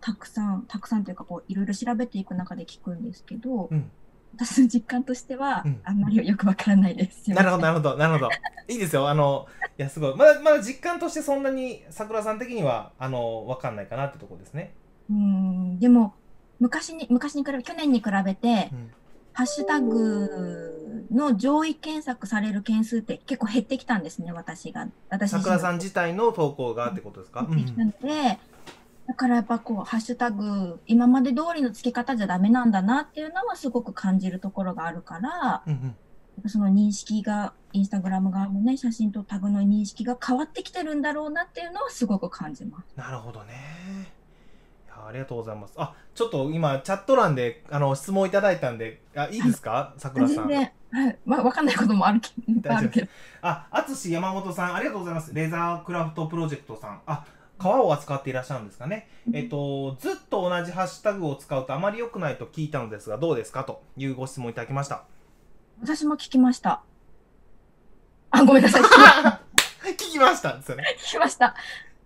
たくさんたくさんというかこういろいろ調べていく中で聞くんですけど、うん私の実感としては、うん。あんまりよくわからないです。なるほどなるほどなるほど。いいですよ。あのいやすごい。まだまだ実感としてそんなに桜さん的にはあの分かんないかなってとこですね、うん。でも昔に昔に比べ去年に比べて、うん。ハッシュタグの上位検索される件数って結構減ってきたんですね、私が。私桜さんん自体の投稿がってことですか、うん。で、だからやっぱこう、ハッシュタグ、今まで通りの付け方じゃダメなんだなっていうのはすごく感じるところがあるから、うんうんその認識が、インスタグラム側もね、写真とタグの認識が変わってきてるんだろうなっていうのはすごく感じます。なるほどねありがとうございますあちょっと今チャット欄であの質問いただいたんであいいですか？桜さん全然、はい。まあ、わかんないこともあるけど、あ。あ、淳山本さん、ありがとうございます。レーザークラフトプロジェクトさん。あ、革を扱っていらっしゃるんですかね。えっと、ずっと同じハッシュタグを使うとあまり良くないと聞いたのですが、どうですか？というご質問いただきました。私も聞きました。あ、ごめんなさい。聞きました聞きましたですよね。聞きました。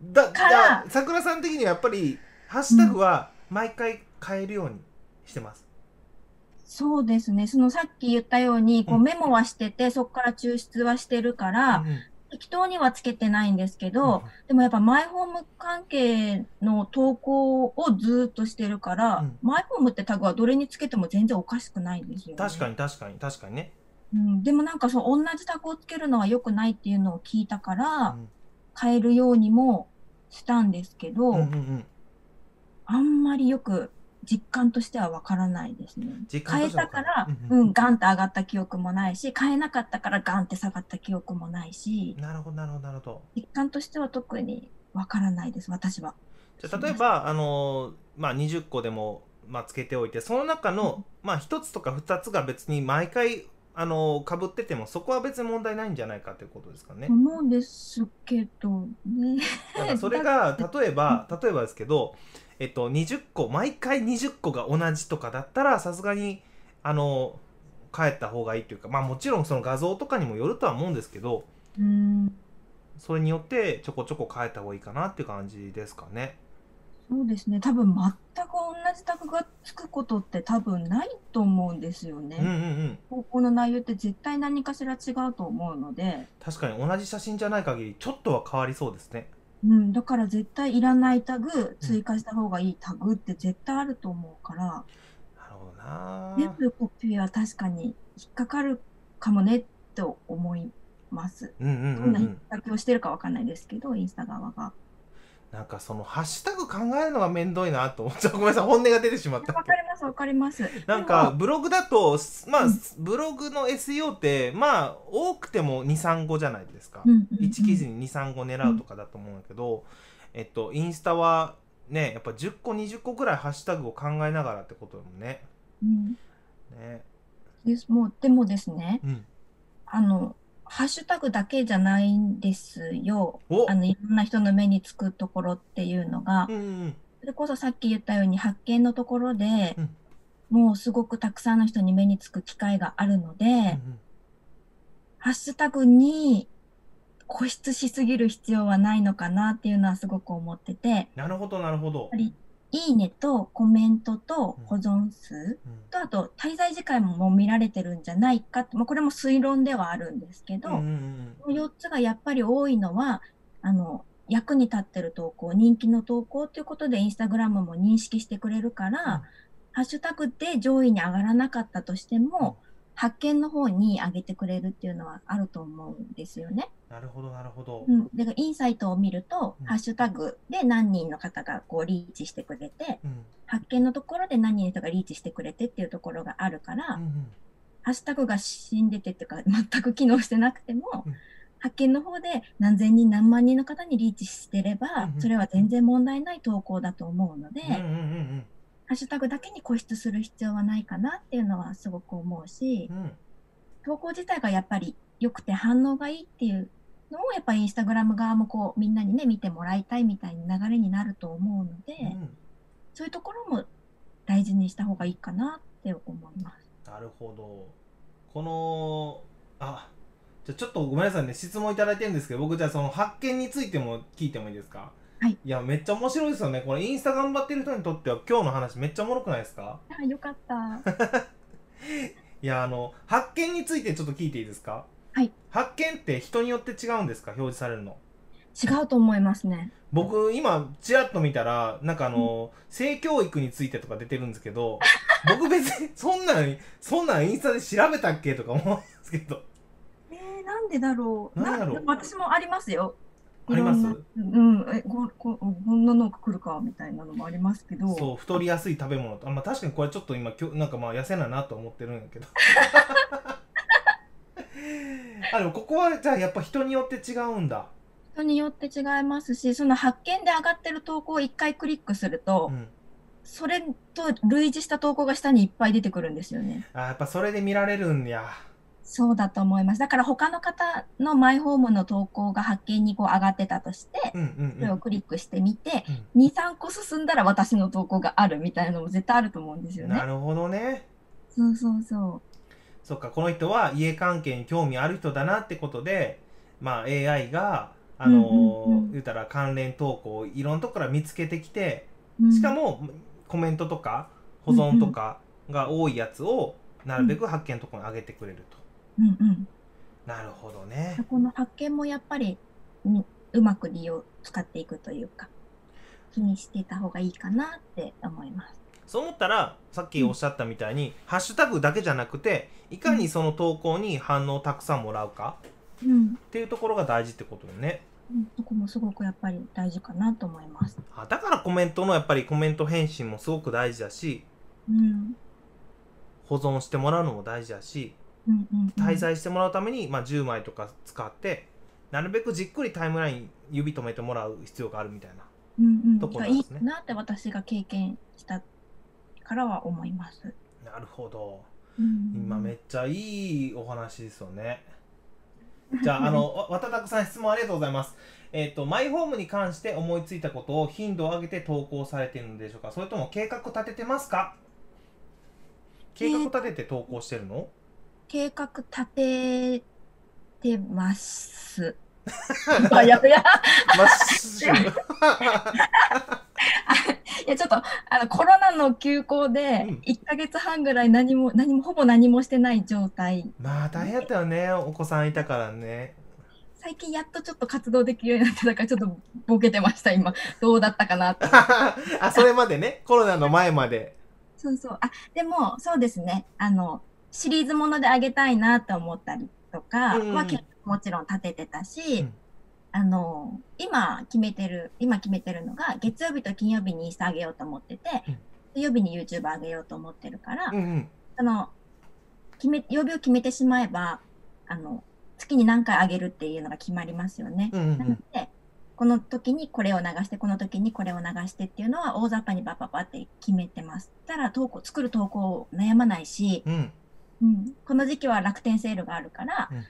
だ、からじゃあ桜さん的にはやっぱり、ハッシュタグは毎回変えるようにしてます。そうですね。そのさっき言ったように、こううんメモはしてて、そこから抽出はしてるから、うんうん適当にはつけてないんですけど、でもやっぱマイホーム関係の投稿をずっとしてるから、うん。マイホームってタグはどれにつけても全然おかしくないんですよ、ね。確かに確かに確かにね。うん、でもなんかそう、同じタグをつけるのは良くないっていうのを聞いたから、うん。変えるようにもしたんですけど、うんうんうん。あんまりよく実感としてはわからないですね。変えたから、うんうんうん、ガンって上がった記憶もないし、変えなかったからガンって下がった記憶もないし、なるほどなるほどなるほど。実感としては特にわからないです、私は。じゃあ例えば、あのーまあ、20個でも、まあ、つけておいてその中の、まあ、1つとか2つが別に毎回、あのー、かぶっててもそこは別に問題ないんじゃないかということですかね。思うんですけどね。だからそれが 例えば例えばですけど、えっと、20個毎回20個が同じとかだったらさすがにあのー帰った方がいいというかまあもちろんその画像とかにもよるとは思うんですけどうん、それによってちょこちょこ変えた方がいいかなっていう感じですかね。そうですね。多分全く同じタグがつくことって多分ないと思うんですよね。うんうんうん投稿の内容って絶対何かしら違うと思うので、確かに同じ写真じゃない限りちょっとは変わりそうですね。うん、だから絶対いらないタグ、追加した方がいいタグって絶対あると思うから、なるほどな。全部コピーは確かに引っかかるかもねと思います。どうんな引っ掛けをしてるかわかんないですけど、インスタ側が。なんかそのハッシュタグ考えるのがめんどいなと思ってごめんなさい本音が出てしまった。わかります、わかります。なんかブログだとまあうん。ブログの SEO ってまあ多くても23個じゃないですか、うんうんうん。1記事に23個狙うとかだと思うんだけど、えっとインスタはねやっぱ10個20個ぐらいハッシュタグを考えながらってことだもんね。うん。ね。です。もうでもですね、うん。あの、ハッシュタグだけじゃないんですよ。お。あの、いろんな人の目につくところっていうのが、うんうんそれこそさっき言ったように発見のところで、うん。もうすごくたくさんの人に目につく機会があるので、うんうん。ハッシュタグに固執しすぎる必要はないのかなっていうのはすごく思ってて、なるほどなるほど。いいねとコメントと保存数うん。と、あと滞在時間も見られてるんじゃないかって、まあ、これも推論ではあるんですけど、この4つがやっぱり多いのは、あの、役に立ってる投稿、人気の投稿ということで、インスタグラムも認識してくれるから、うん。ハッシュタグで上位に上がらなかったとしても、発見の方に上げてくれるっていうのはあると思うんですよね。なるほどなるほど、うん、だからインサイトを見ると、うん。ハッシュタグで何人の方がこうリーチしてくれて、うん。発見のところで何人の人がリーチしてくれてっていうところがあるから、うんうん。ハッシュタグが死んでてっていうか全く機能してなくても、うん発見の方で何千人何万人の方にリーチしてれば、それは全然問題ない投稿だと思うので、ハッシュタグだけに固執する必要はないかなっていうのはすごく思うし、投稿自体がやっぱり良くて反応がいいっていうのもやっぱりインスタグラム側もこうみんなにね見てもらいたいみたいな流れになると思うので、うん。そういうところも大事にした方がいいかなって思います。なるほど。このあじゃあちょっとごめんなさいね質問いただいてるんですけど僕じゃあその発見についても聞いてもいいですか？はい。いやめっちゃ面白いですよね。これインスタ頑張ってる人にとっては今日の話めっちゃおもろくないですか？あよかった。いやあの発見についてちょっと聞いていいですか？はい。発見って人によって違うんですか？表示されるの。違うと思いますね。僕今ちらっと見たらなんかあの、性教育についてとか出てるんですけど僕別にそんなんそんなんインスタで調べたっけ？とか思うんですけど。えー、なんでだろう。なんだろう私もありますよ。あります？うん、えこここんなのが来るかみたいなのもありますけど。そう太りやすい食べ物とあ、まあ、確かにこれちょっと今きょなんかまあ痩せななと思ってるんやけどあでもここはじゃあやっぱ人によって違うんだ、人によって違いますし、その発見で上がってる投稿を一回クリックすると、うん、それと類似した投稿が下にいっぱい出てくるんですよね。あやっぱそれで見られるんやそうだと思います。だから他の方のマイホームの投稿が発見にこう上がってたとして、うんうんそれをクリックしてみて、うん。2、3個進んだら私の投稿があるみたいなのも絶対あると思うんですよね。な。るほどね。そうそうそそっかこの人は家関係に興味ある人だなってことで、まあ、AI があのーうんうんうん。言うたら関連投稿をいろんなとこから見つけてきてう。しかもコメントとか保存とかが多いやつをなるべく発見のところに上げてくれると、うんうん。なるほどねこの発見もやっぱり、うんうまく利用、使っていくというか、気にしていた方がいいかなって思います。そう思ったらさっきおっしゃったみたいに、ハッシュタグだけじゃなくていかにその投稿に反応をたくさんもらうかうん。っていうところが大事ってことよねうんそこもすごくやっぱり大事かなと思います。あだからコメントのやっぱりコメント返信もすごく大事だしうん。保存してもらうのも大事だしうんうん、うん。滞在してもらうために、まあ、10枚とか使ってなるべくじっくりタイムライン指止めてもらう必要があるみたいなうんところうん。いいなんですね。なって私が経験したからは思います。なるほど。うん今めっちゃいいお話ですよね。じゃああの わ渡拓さん質問ありがとうございます。えっ、とマイホームに関して思いついたことを頻度を上げて投稿されているのでしょうか？それとも計画立ててますか？計画立てて投稿してるの？計画立ててます。あやべや。マッシュいやちょっとあのコロナの休校でうん。1ヶ月半ぐらい何も何もほぼ何もしてない状態。まあ大変だったよねお子さんいたからね。最近やっとちょっと活動できるようになってだからちょっとボケてました今。どうだったかなって。あそれまでねコロナの前まで。そうそう。あでもそうですね。あのシリーズものであげたいなと思ったりとかうん。は、結構もちろん立ててたし、うん。あの今決めてる今決めてるのが月曜日と金曜日にインスタあげようと思ってて、うん。水曜日に YouTube あげようと思ってるから、うんうん。あの決め曜日を決めてしまえばあの月に何回あげるっていうのが決まりますよね。うんうんなのでこの時にこれを流してこの時にこれを流してっていうのは大雑把にバッバッバって決めてます。たら投稿作る投稿悩まないし、うんうん、この時期は楽天セールがあるから、うん。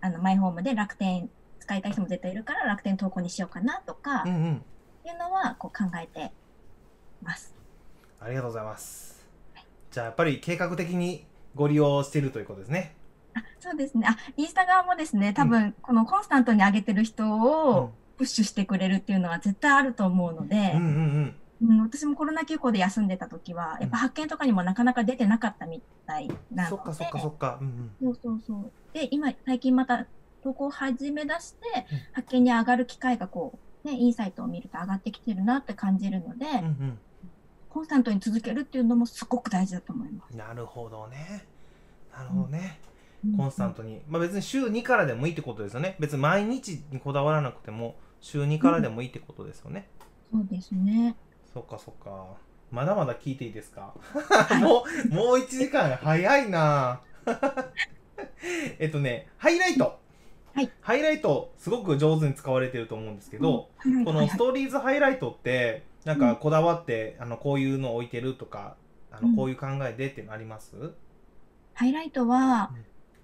あのマイホームで楽天使いたい人も絶対いるから楽天投稿にしようかなとか、うんうん。いうのはこう考えてます。ありがとうございます。じゃあやっぱり計画的にご利用しているということですね。あそうですね。あ、インスタ側もですね、多分、このコンスタントに上げてる人をプッシュしてくれるっていうのは絶対あると思うのでうん、うんうんうん、私もコロナ休校で休んでた時は、やっぱ発見とかにもなかなか出てなかったみたいなので、そっかそっかそっか。うんうん。そうそうそう。で、今、最近また投稿を始め出してうん、発見に上がる機会がこう、ね、インサイトを見ると上がってきてるなって感じるので、うんうん。コンスタントに続けるっていうのもすごく大事だと思います。なるほどね。なるほどね、うん。コンスタントに。まあ別に週2からでもいいってことですよね。別に毎日にこだわらなくても週2からでもいいってことですよね、そうですね。そっかそっか。まだまだ聞いていいですか？もうもう1時間早いな。えっとねハイライト。はい。ハイライトすごく上手に使われてると思うんですけど、このストーリーズハイライトってなんかこだわって、あのこういうの置いてるとかあうん。のこういう考えでっていうのあります、ハイライトは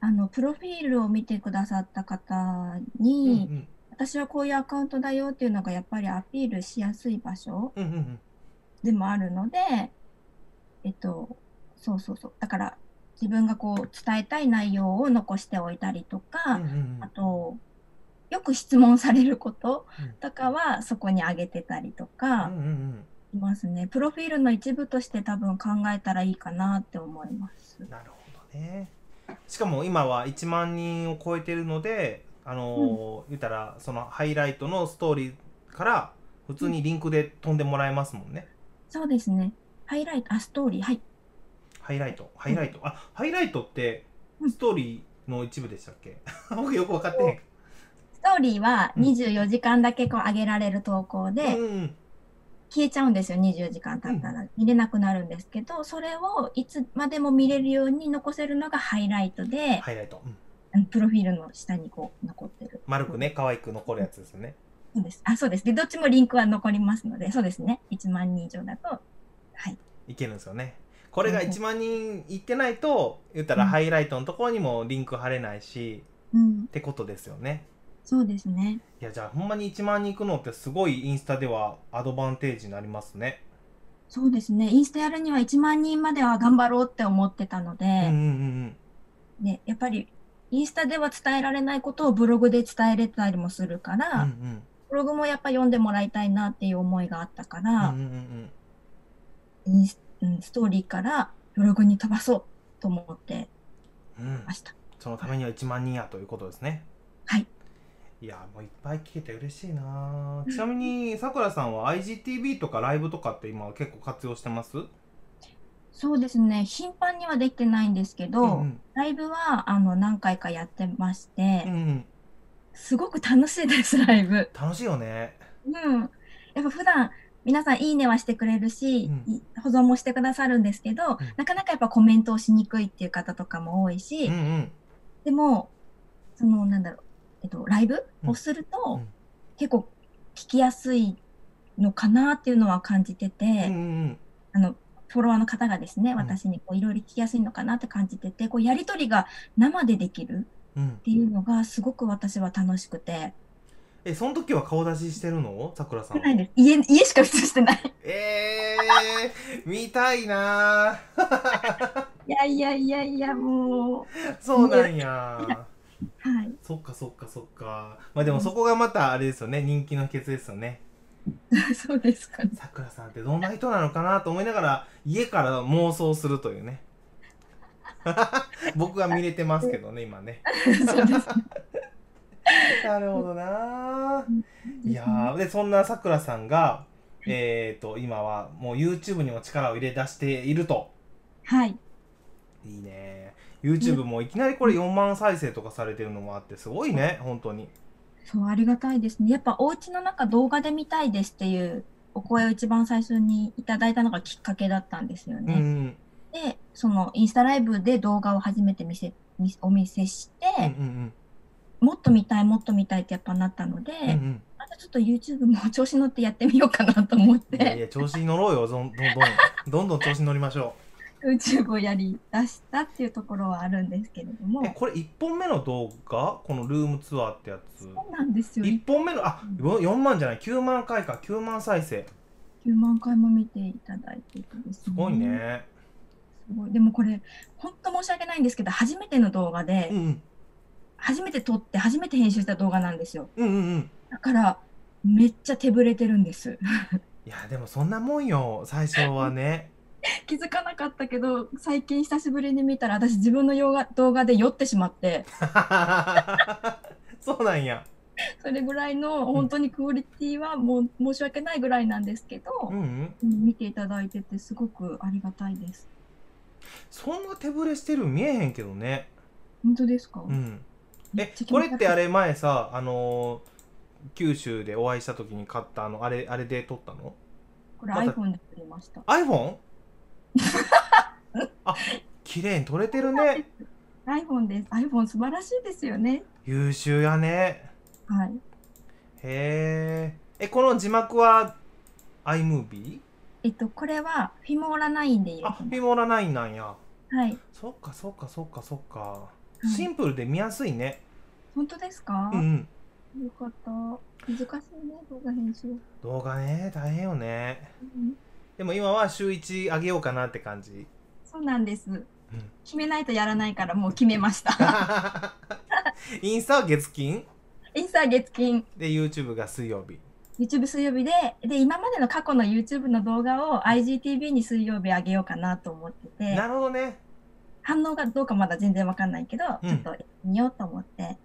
うん、あの、プロフィールを見てくださった方うんに、私はこういうアカウントだよっていうのがやっぱりアピールしやすい場所でもあるので、えっと、そうそうそう。だから、自分がこう伝えたい内容を残しておいたりとうんか、うんうんあと、よく質問されることうんとかはそこに上げてたりとうんかうんうんいますね。プロフィールの一部として多分考えたらいいかなって思います。なるほどねしかも今は1万人を超えてるのであのー言ったらそのハイライトのストーリーから普通にリンクで飛んでもらえますもんね、そうですね。ハイライト、あ、ストーリー、はい。ハイライト。ハイライト、あハイライトってうん。ストーリーの一部でしたっけ？僕よく分かってへんストーリーはうん。24時間だけこう上げられる投稿で、うんうん消えちゃうんですよ、24時間経ったら。見れなくなるんですけど、それをいつまでも見れるように残せるのがハイライトで、ハイライト、うんうんプロフィールの下にこう残ってる。丸くね可愛く残るやつですよねそうです。あ、そうです。で、どっちもリンクは残りますので、そうですね。1万人以上だと、はい。いけるんですよねこれがうん1万人いってないと言ったらうんハイライトのところにもリンク貼れないしうんっ、てことですよねそうですね。いやじゃあほんまに1万人いくのってすごいインスタではアドバンテージになりますねそうですね。インスタやるには1万人までは頑張ろうって思ってたので、うんうんうんね、やっぱりインスタでは伝えられないことをブログで伝えれたりもするから、うんうん。ブログもやっぱ読んでもらいたいなっていう思いがあったかうんら、うんうん。インスうんストーリーからブログに飛ばそうと思ってうん。うんました。そのためには1万人やということですね。はい。いやもういっぱい聞けて嬉しいな。ちなみにさくらさんは IGTV とかライブとかって今結構活用してます？そうですね。頻繁にはできてないんですけど、うんうん。ライブはあの何回かやってまして、うんうん。すごく楽しいです、ライブ。楽しいよね。うん。やっぱ普段皆さんいいねはしてくれるし、うん。い保存もしてくださるんですけど、うん。なかなかやっぱコメントをしにくいっていう方とかも多いし、うんうん。でも、その、なんだろう、えっと、ライブをすると、うん。結構聞きやすいのかなっていうのは感じてて、うんうん。あの、フォロワーの方がですね、ん。私にこういろいろ聞きやすいのかなって感じてて、こうやりとりが生でできるうん。っていうのがすごく私は楽しくて、えその時は顔出ししてるの？さくらさんないです。家、家しか映してない。えー、見たいなー。いやいやいやいや、もそうなんや。う、はい。そっかそっかそっか。まあでもそこがまたあれですよね。人気の秘訣ですよね そうですかね。さくらさんってどんな人なのかなと思いながら家から妄想するというね。僕は見れてますけどね今ね。そうですなるほどな。ーいやーでそんなさくらさんがえー、と今はもう YouTube にも力を入れ出していると。はい。いいね。YouTube もいきなりこれ4万再生とかされてるのもあってすごいね本当にそう、ありがたいですね。やっぱお家の中動画で見たいですっていうお声を一番最初にいただいたのがきっかけだったんですようんうね。ん。で、そのインスタライブで動画を初めて見せ、見お見せして、うんうんもっと見たい、もっと見たいってやっぱなったので、うんうん。またちょっと YouTube も調子乗ってやってみようかなと思っいやいて、や調子に乗ろうよどんどんどん。どんどん調子に乗りましょ YouTube をやり出したっていうところはあるんですけれども。これ1本目の動画？このルームツアーってやつ。そうなんですよ。1本目の？あ4万じゃない？9万回か。9万再生。9万回も見ていただいててですね。すごいね。すごい。でもこれ、本当申し訳ないんですけど、初めての動画で、うんうん。初めて撮って、初めて編集した動画なんですよ。うんうんうん。だから、めっちゃ手ぶれてるんです。いやでもそんなもんよ。最初はね 気づかなかったけど、最近久しぶりに見たら、私自分の動画動画で酔ってしまって、そうなんや。それぐらいの本当にクオリティはもう申し訳ないぐらいなんですけどうん、うん。うん見ていただいててすごくありがたいです。そんな手ぶれしてる見えへんけどね。本当ですか、うん。えこれってあれ前さあのー九州でお会いした時に買ったあのあれあれで撮ったの？これ iPhone で撮りました。iPhone? あ綺麗に撮れてるね iPhone です。iPhone 素晴らしいですよね。優秀やねはい。へええこの字幕は iMovie? えっと、これはフィモーラ9で入れてあ。フィモラ9なんやはい。そっかそっかそっかそっか、いシンプルで見やすいね本当ですか、うんうんよかった。難しいね、動画編集。動画ね大変よねうんでも今は週1上げようかなって感じ。そうなんです。決めないとやらないからもう決めました。インスタは月金？インスタ月金、で YouTube が水曜日。YouTube 水曜日で、で、今までの過去の YouTube の動画を IGTV に水曜日上げようかなと思ってて、なるほどね。反応がどうかまだ全然わかんないけど、うん。ちょっとやってみようと思って。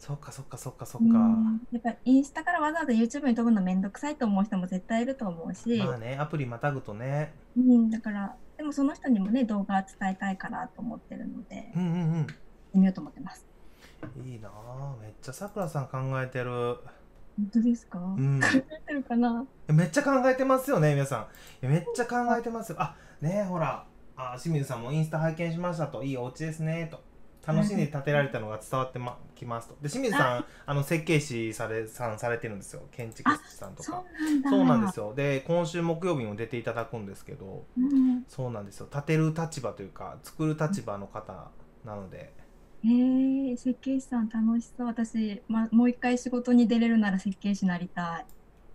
そっかそっかそっかそっか、うん。やっぱインスタからわざわざ YouTube に飛ぶのめんどくさいと思う人も絶対いると思うし、まあねアプリまたぐとね。うん、だから、でもその人にもね、動画伝えたいからと思ってるので、うんうんうん。やってみようと思ってます。いいなあ。めっちゃさくらさん考えてる。本当ですか、うん。考えてるかな？めっちゃ考えてますよね皆さん。めっちゃ考えてますよ。あねえほら。あ清水さんもインスタ拝見しましたと。いいお家ですねと楽しんで建てられたのが伝わってまきますとで清水さんあの設計士されさんされてるんですよ建築士さんとか。そうなんですよ。よで今週木曜日にも出ていただくんですけどうん、そうなんですよ建てる立場というか作る立場の方なのでえー、設計士さん楽しそう。私、ま、もう一回仕事に出れるなら設計士なりたい。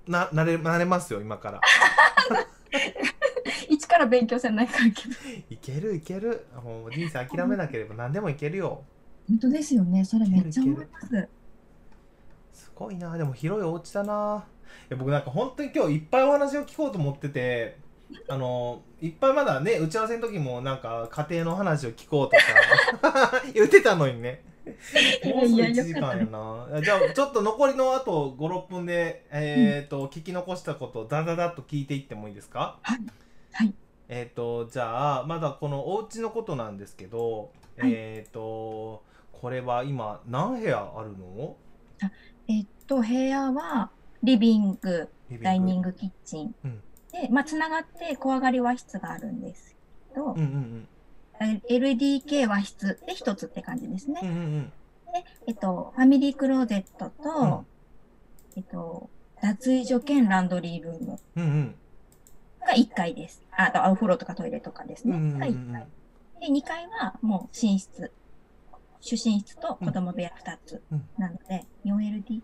ななれなれますよ今から一 から勉強せないかんけど。いけるいける。もう人生諦めなければ何でもいけるよ。本当ですよね。それめっちゃ思います。すごいな。でも広いお家だな。いや僕なんか本当に今日いっぱいお話を聞こうと思っててあのいっぱいまだね打ち合わせの時もなんか家庭の話を聞こうとか 言ってたのにね。もうすぐ1時間やな。じゃあちょっと残りのあと56分でえっ、と、聞き残したことをダダダッと聞いていってもいいですか？はい。えっ、とじゃあまだこのお家のことなんですけど、はい。えっ、とこれは今何部屋あるの？えっと、部屋はリビング、ング。ダイニング、キッチン。うん。で、まあ、つながって小上がり和室があるんですけど、うんうんえ LDK 和室で一つって感じですね。うんうんうん。えっと、ファミリークローゼットと、うん。えっと、脱衣所兼ランドリールーム。うんうんが1階です。ああと、お風呂とかトイレとかですね。が1階。で、2階はもう寝室。主寝室と子供部屋2つ。うんなので、4LD。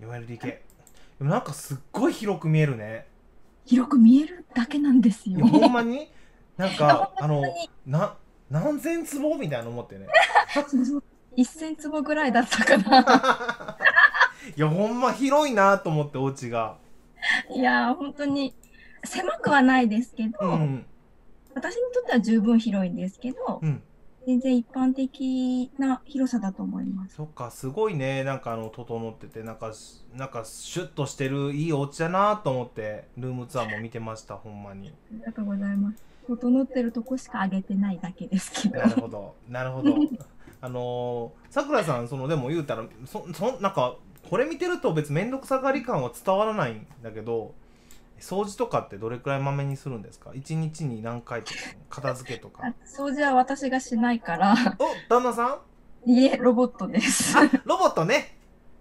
4LDK でもなんかすっごい広く見えるね広く見えるだけなんですよ。ほんまに？なんか あのな何千坪みたいなの思ってねそうそう1000坪ぐらいだったかな。いやほんま広いなと思ってお家がいやー、本当に狭くはないですけど、うん私にとっては十分広いんですけど、うん全然一般的な広さだと思います。そっかすごいねなんかあの整っててなんかしなんかシュッとしてるいいお家だなと思ってルームツアーも見てましたほんまにありがとうございます。整ってるとこしか上げてないだけですけど。なるほどなるほどあのーさくらさんそのでも言うたらそそなんかこれ見てると別に面倒くさがり感は伝わらないんだけど掃除とかってどれくらいまめにするんですか？一日に何回とか片付けとか。あ掃除は私がしないから、お旦那さん？いえ、ロボットです。あロボットね。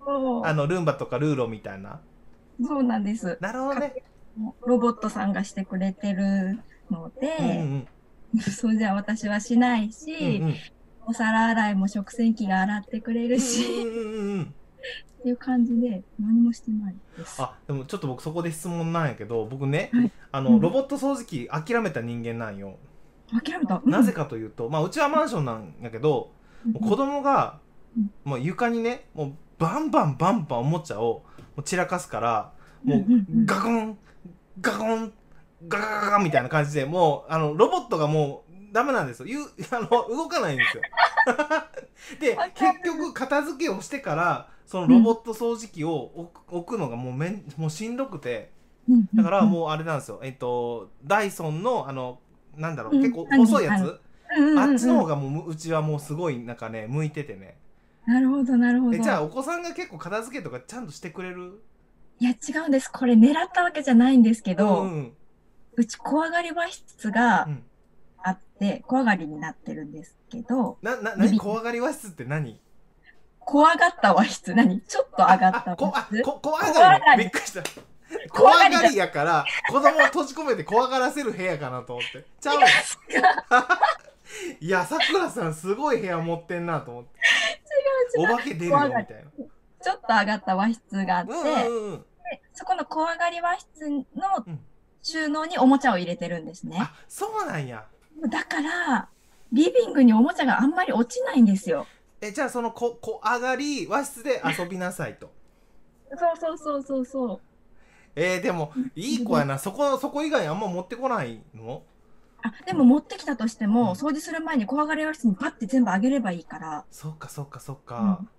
あのルンバとかルーロみたいな。そうなんです。なるほどね。ロボットさんがしてくれてるのうんで、うん。掃除は私はしないし、うんうん。お皿洗いも食洗機が洗ってくれるし、うんうんうんうんっていう感じで何もしてないです。あでもちょっと僕そこで質問なんやけど僕ね、はい。あのうん。ロボット掃除機諦めた人間なんよ、諦めた？なぜかというとまあうちはマンションなんやけど、もう子供がうん。もう床にねもうバンバンバンバンおもちゃを散らかすからもううんうん。うんガコンガコンガガガガみたいな感じでもうあのロボットがもうダメなんですよ。ゆあの動かないんですよ。で結局片付けをしてからそのロボット掃除機を置く置くのがもうめんもうしんどくて。だからうもうあれなんですよ。えっとダイソンのあのなんだろう、うん。結構細いやつ。あっちの方がもううちはもうすごいなんかね向いててね。なるほど、なるほど。えじゃあお子さんが結構片付けとかちゃんとしてくれる？いや、違うんです。これ狙ったわけじゃないんですけど、ううん。ち怖がり和室がうん。あって、怖がりになってるんですけど、なな何？怖がり和室って何？怖がった和室、何？ちょっと上がったあこあ和室こ怖がり怖がり。びっくりした。怖がりだ。怖がりやから子供を閉じ込めて怖がらせる部屋かなと思って。ちゃうの？いやさくらさんすごい部屋持ってんなと思って。違う違う。お化け出るよみたいな。ちょっと上がった和室があって、うんうんうん。でそこの怖がり和室のうん。収納におもちゃを入れてるんですね。あそうなんや。だから、リビングにおもちゃがあんまり落ちないんですよ。えじゃあそのここ上がり和室で遊びなさいと。そうそうそうそうそう。えー、でもいい子やな。そこそこ以外あんま持ってこないの？あ、でも持ってきたとしてうん。も、掃除する前に怖がり和室にパッて全部あげればいいから、そっかそっかそっうかん、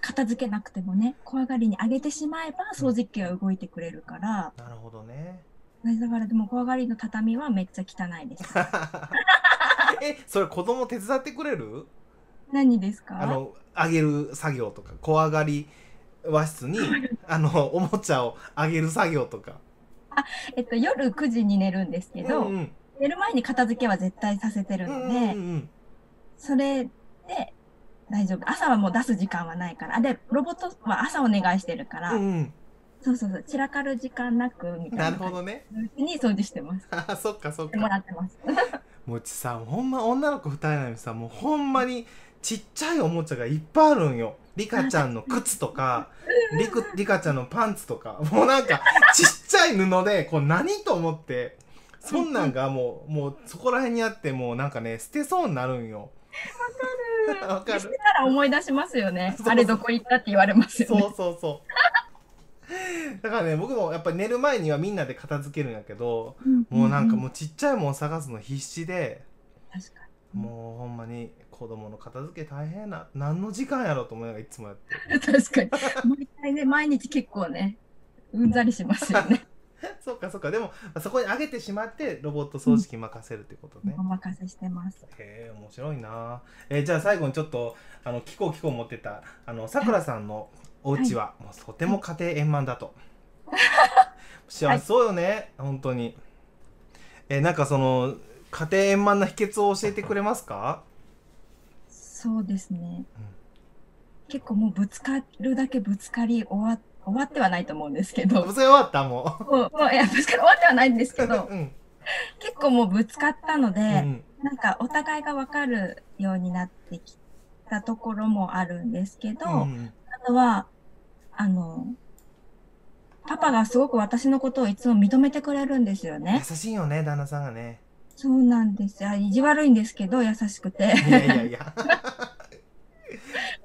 片付けなくてもね、怖がりにあげてしまえば掃除機が動いてくれるから、なるほどね。だからでも怖がりの畳はめっちゃ汚いです。えそれ子供手伝ってくれる？何ですか？あのあげる作業とか怖がり和室に あのおもちゃをあげる作業とかえっと、夜9時に寝るんですけど、うんうん寝る前に片付けは絶対させてるので、うんうんうんそれで大丈夫。朝はもう出す時間はないから。で、ロボットは朝お願いしてるから、うんうんそうそうそう、散らかる時間なく、みたいななるほどねに掃除してます。あ そっかそっしてもらかってます。もちさほんま女の子二人なのにさもうほんまにちっちゃいおもちゃがいっぱいあるんよ。リカちゃんの靴とか リクリカちゃんのパンツとか。もうなんかちっちゃい布でこう何と思ってそんなんがもうもうそこら辺にあってもうなんかね捨てそうになるんよ。わかる。してたら思い出しますよね。あれどこ行ったって言われますよね。そうそうそう。だからね僕もやっぱり寝る前にはみんなで片付けるんやけどもうなんかもうちっちゃいもん探すの必死で確かに。もうほんまに子供の片付け大変な何の時間やろうと思いながらいつもやってる。確かに。毎回ね、毎日結構ね、うんざりしますよね。そっかそっか。でもそこに上げてしまってロボット掃除機任せるってことね、お任せしてます。へえ面白いな。えーじゃあ最後にちょっとあの聞こう聞こう思ってたあのさくらさんのお家は、もうとても家庭円満だと。幸せそうよね、本当に。えーなんかその家庭円満な秘訣を教えてくれますか？そうですね。結構もうぶつかるだけぶつかり終わ終わってはないと思うんですけど、ぶつかり終わったももうもういやぶつかり終わってはないんですけうど、うん。結構もうぶつかったので、うんなんかお互いがわかるようになってきたところもあるんですけど、うん。あとは、あの、パパがすごく私のことをいつも認めてくれるんですよね。優しいよね旦那さんがねそうなんです。よ。意地悪いんですけど、優しくて。いやいやいや。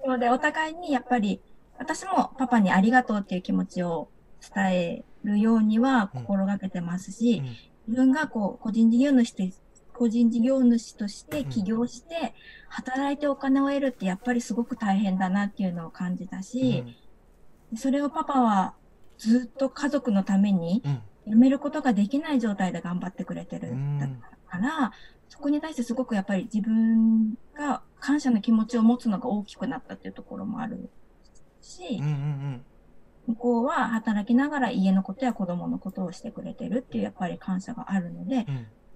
な ので、お互いにやっぱり、私もパパにありがとうっていう気持ちを伝えるようには心がけてますし、うん。自分がこう、個人事業主と個人事業主として起業して、働いてお金を得るってやっぱりすごく大変だなっていうのを感じたし、それをパパはずっと家族のためにうん。やめることができない状態で頑張ってくれてる。うん。だから、そこに対してすごくやっぱり自分が感謝の気持ちを持つのが大きくなったっていうところもあるしうんう、ん向こうは働きながら家のことや子供のことをしてくれてるっていうやっぱり感謝があるので、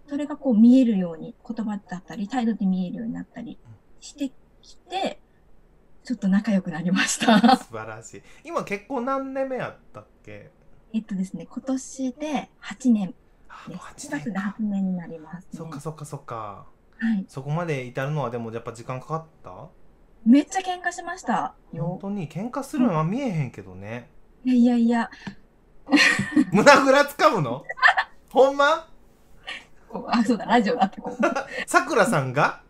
それがこう見えるように、言葉だったり、態度で見えるようになったりしてきて、ちょっと仲良くなりました。素晴らしい。今結婚何年目やったっけ？えっとですね、今年で8年です。8 4月で年か8年になります、ね。そっかそっかそっか。はい。そこまで至るのはでもやっぱ時間かかった？めっちゃ喧嘩しました。本よ。当に？喧嘩するのは見えへんけどね。いやいやいや、胸ぐらつかむの？ほんま？あ、そうだ、ラジオだってこう。さくらさんが、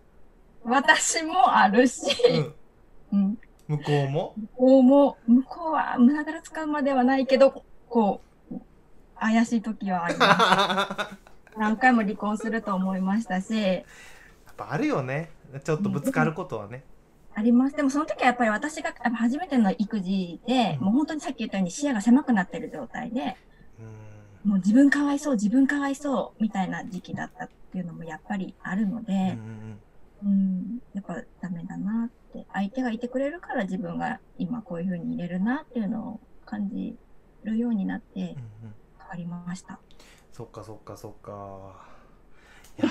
私もあるし、うん、うん。向こうも？向こうも、向こうは胸ぐら使うまではないけど、こう、怪しい時はありやます。何回も離婚すると思いましたし、っぱあるよね。ちょっとぶつかることはね。あります。でもその時はやっぱり私が初めての育児で、うん。もう本当にさっき言ったように視野が狭くなってる状態で、うもう自分かわいそう、自分かわいそうみたいな時期だったっていうのもやっぱりあるので、うんうんうん、やっぱダメだなって、相手がいてくれるから自分が今こういう風に入れるなっていうのを感じるようになってうんうん変わりました。そっかそっかそっか。いや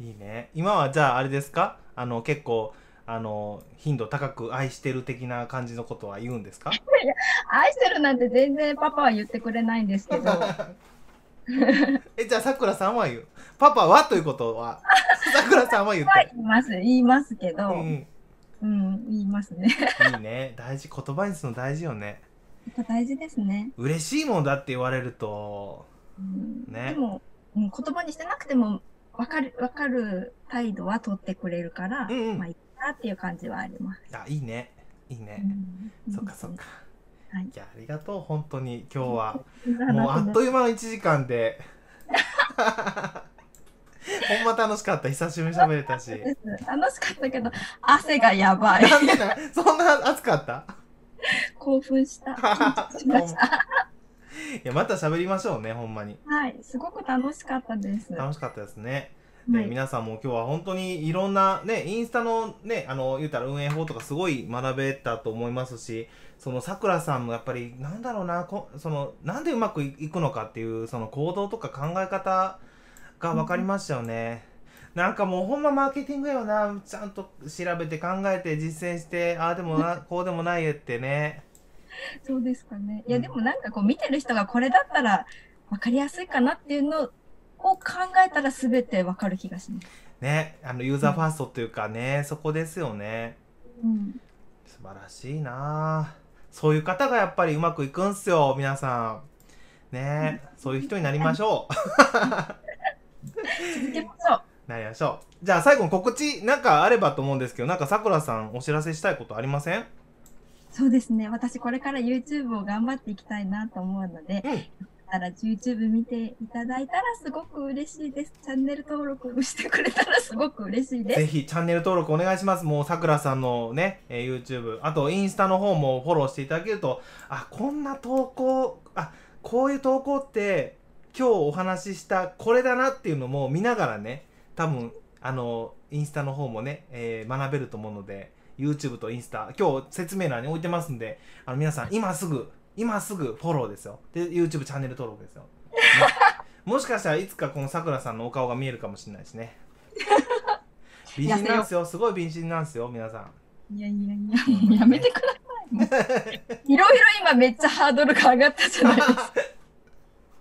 ーいいね。今はじゃああれですか？あの結構あの頻度高く愛してる的な感じのことは言うんですか？愛してるなんて全然パパは言ってくれないんですけど、えじゃあさくらさんは言う？パパはということは さくらさんは言って。言います、言いますけど、うん。うん、言いますね。いいね。大事言葉にするの大事よねやっぱ大事ですね。嬉しいもんだって言われると。うん。ね。でも、うん、言葉にしてなくても分かる、分かる態度は取ってくれるから、うんうん。まあいいなっていう感じはあります。あいいね。いいね、うんそっかそっか、はい。いやありがとう本当に今日は。もうあっとでいう間の1時間で。ほんま楽しかった。久しぶりに喋れたし。楽しかったけど、汗がやばい。そんな暑かった？興奮した。しました。いやまた喋りましょうねほんまにはい、すごく楽しかったです。は楽しかったですねで、い、皆さんも今日は本当にいろんなねインスタのねあの言うたら運営法とかすごい学べたと思いますしそのさくらさんもやっぱりなんだろうなこそのなんでうまくいくのかっていうその行動とか考え方が分かりましたよね、なんかもうほんまマーケティングやよなちゃんと調べて考えて実践してああでもな こうでもないえってねそうですかね。いや、うんでもなんかこう見てる人がこれだったら分かりやすいかなっていうのを考えたら全て分かる気がします。ねあのユーザーファーストっていうかねそこですよねうん。素晴らしいなあそういう方がやっぱりうまくいくんすよ皆さんねえそういう人になりましょう 続けましょう。なりましょうじゃあ最後に告知なんかあればと思うんですけどなんかさくらさんお知らせしたいことありません？そうですね。私これから YouTube を頑張っていきたいなと思うので、うんら YouTube 見ていただいたらすごく嬉しいです。チャンネル登録してくれたらすごく嬉しいです。ぜひチャンネル登録お願いしますもうさくらさんのね、えー YouTube あとインスタの方もフォローしていただけるとあこんな投稿あこういう投稿って今日お話ししたこれだなっていうのも見ながらね多分あのインスタの方もね、えー学べると思うので YouTube とインスタ今日説明欄に置いてますんであの皆さん今すぐ今すぐフォローですよ。で YouTube チャンネル登録ですよ、ね もしかしたらいつかこのさくらさんのお顔が見えるかもしれないしね。美人なんですよ。すごい美人なんですよ皆さん。いやいやいや、やめてください。いろいろ今めっちゃハードルが上がったじゃないですか。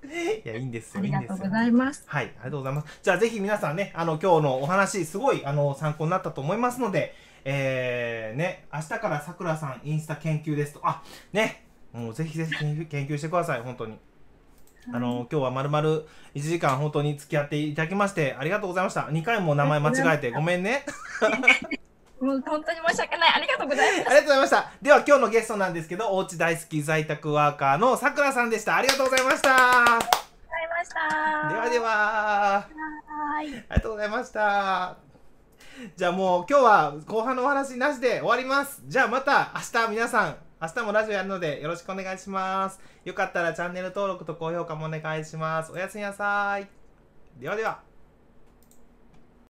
いやいいんですあよいいんですよりがとうございます。はい、ありがとうございます。じゃあぜひ皆さんね、あの今日のお話すごいあの参考になったと思いますので、えー、ね、明日からさくらさんインスタ研究ですと、あ、ね、もうぜひぜひ研究研究してください、本当に。あの今日はまるまる1時間本当に付き合っていただきましてありがとうございました。2回も名前間違えてごめんね。もう本当に申し訳ない。ありがとうございます。ありがとうございました。では今日のゲストなんですけど、おうち大好き在宅ワーカーのさくらさんでした。ありがとうございました。ありがとうございました。ではでは。はい。ありがとうございました。じゃあもう今日は後半のお話なしで終わります。じゃあまた明日皆さん、明日もラジオやるのでよろしくお願いします。よかったらチャンネル登録と高評価もお願いします。おやすみなさい。ではでは。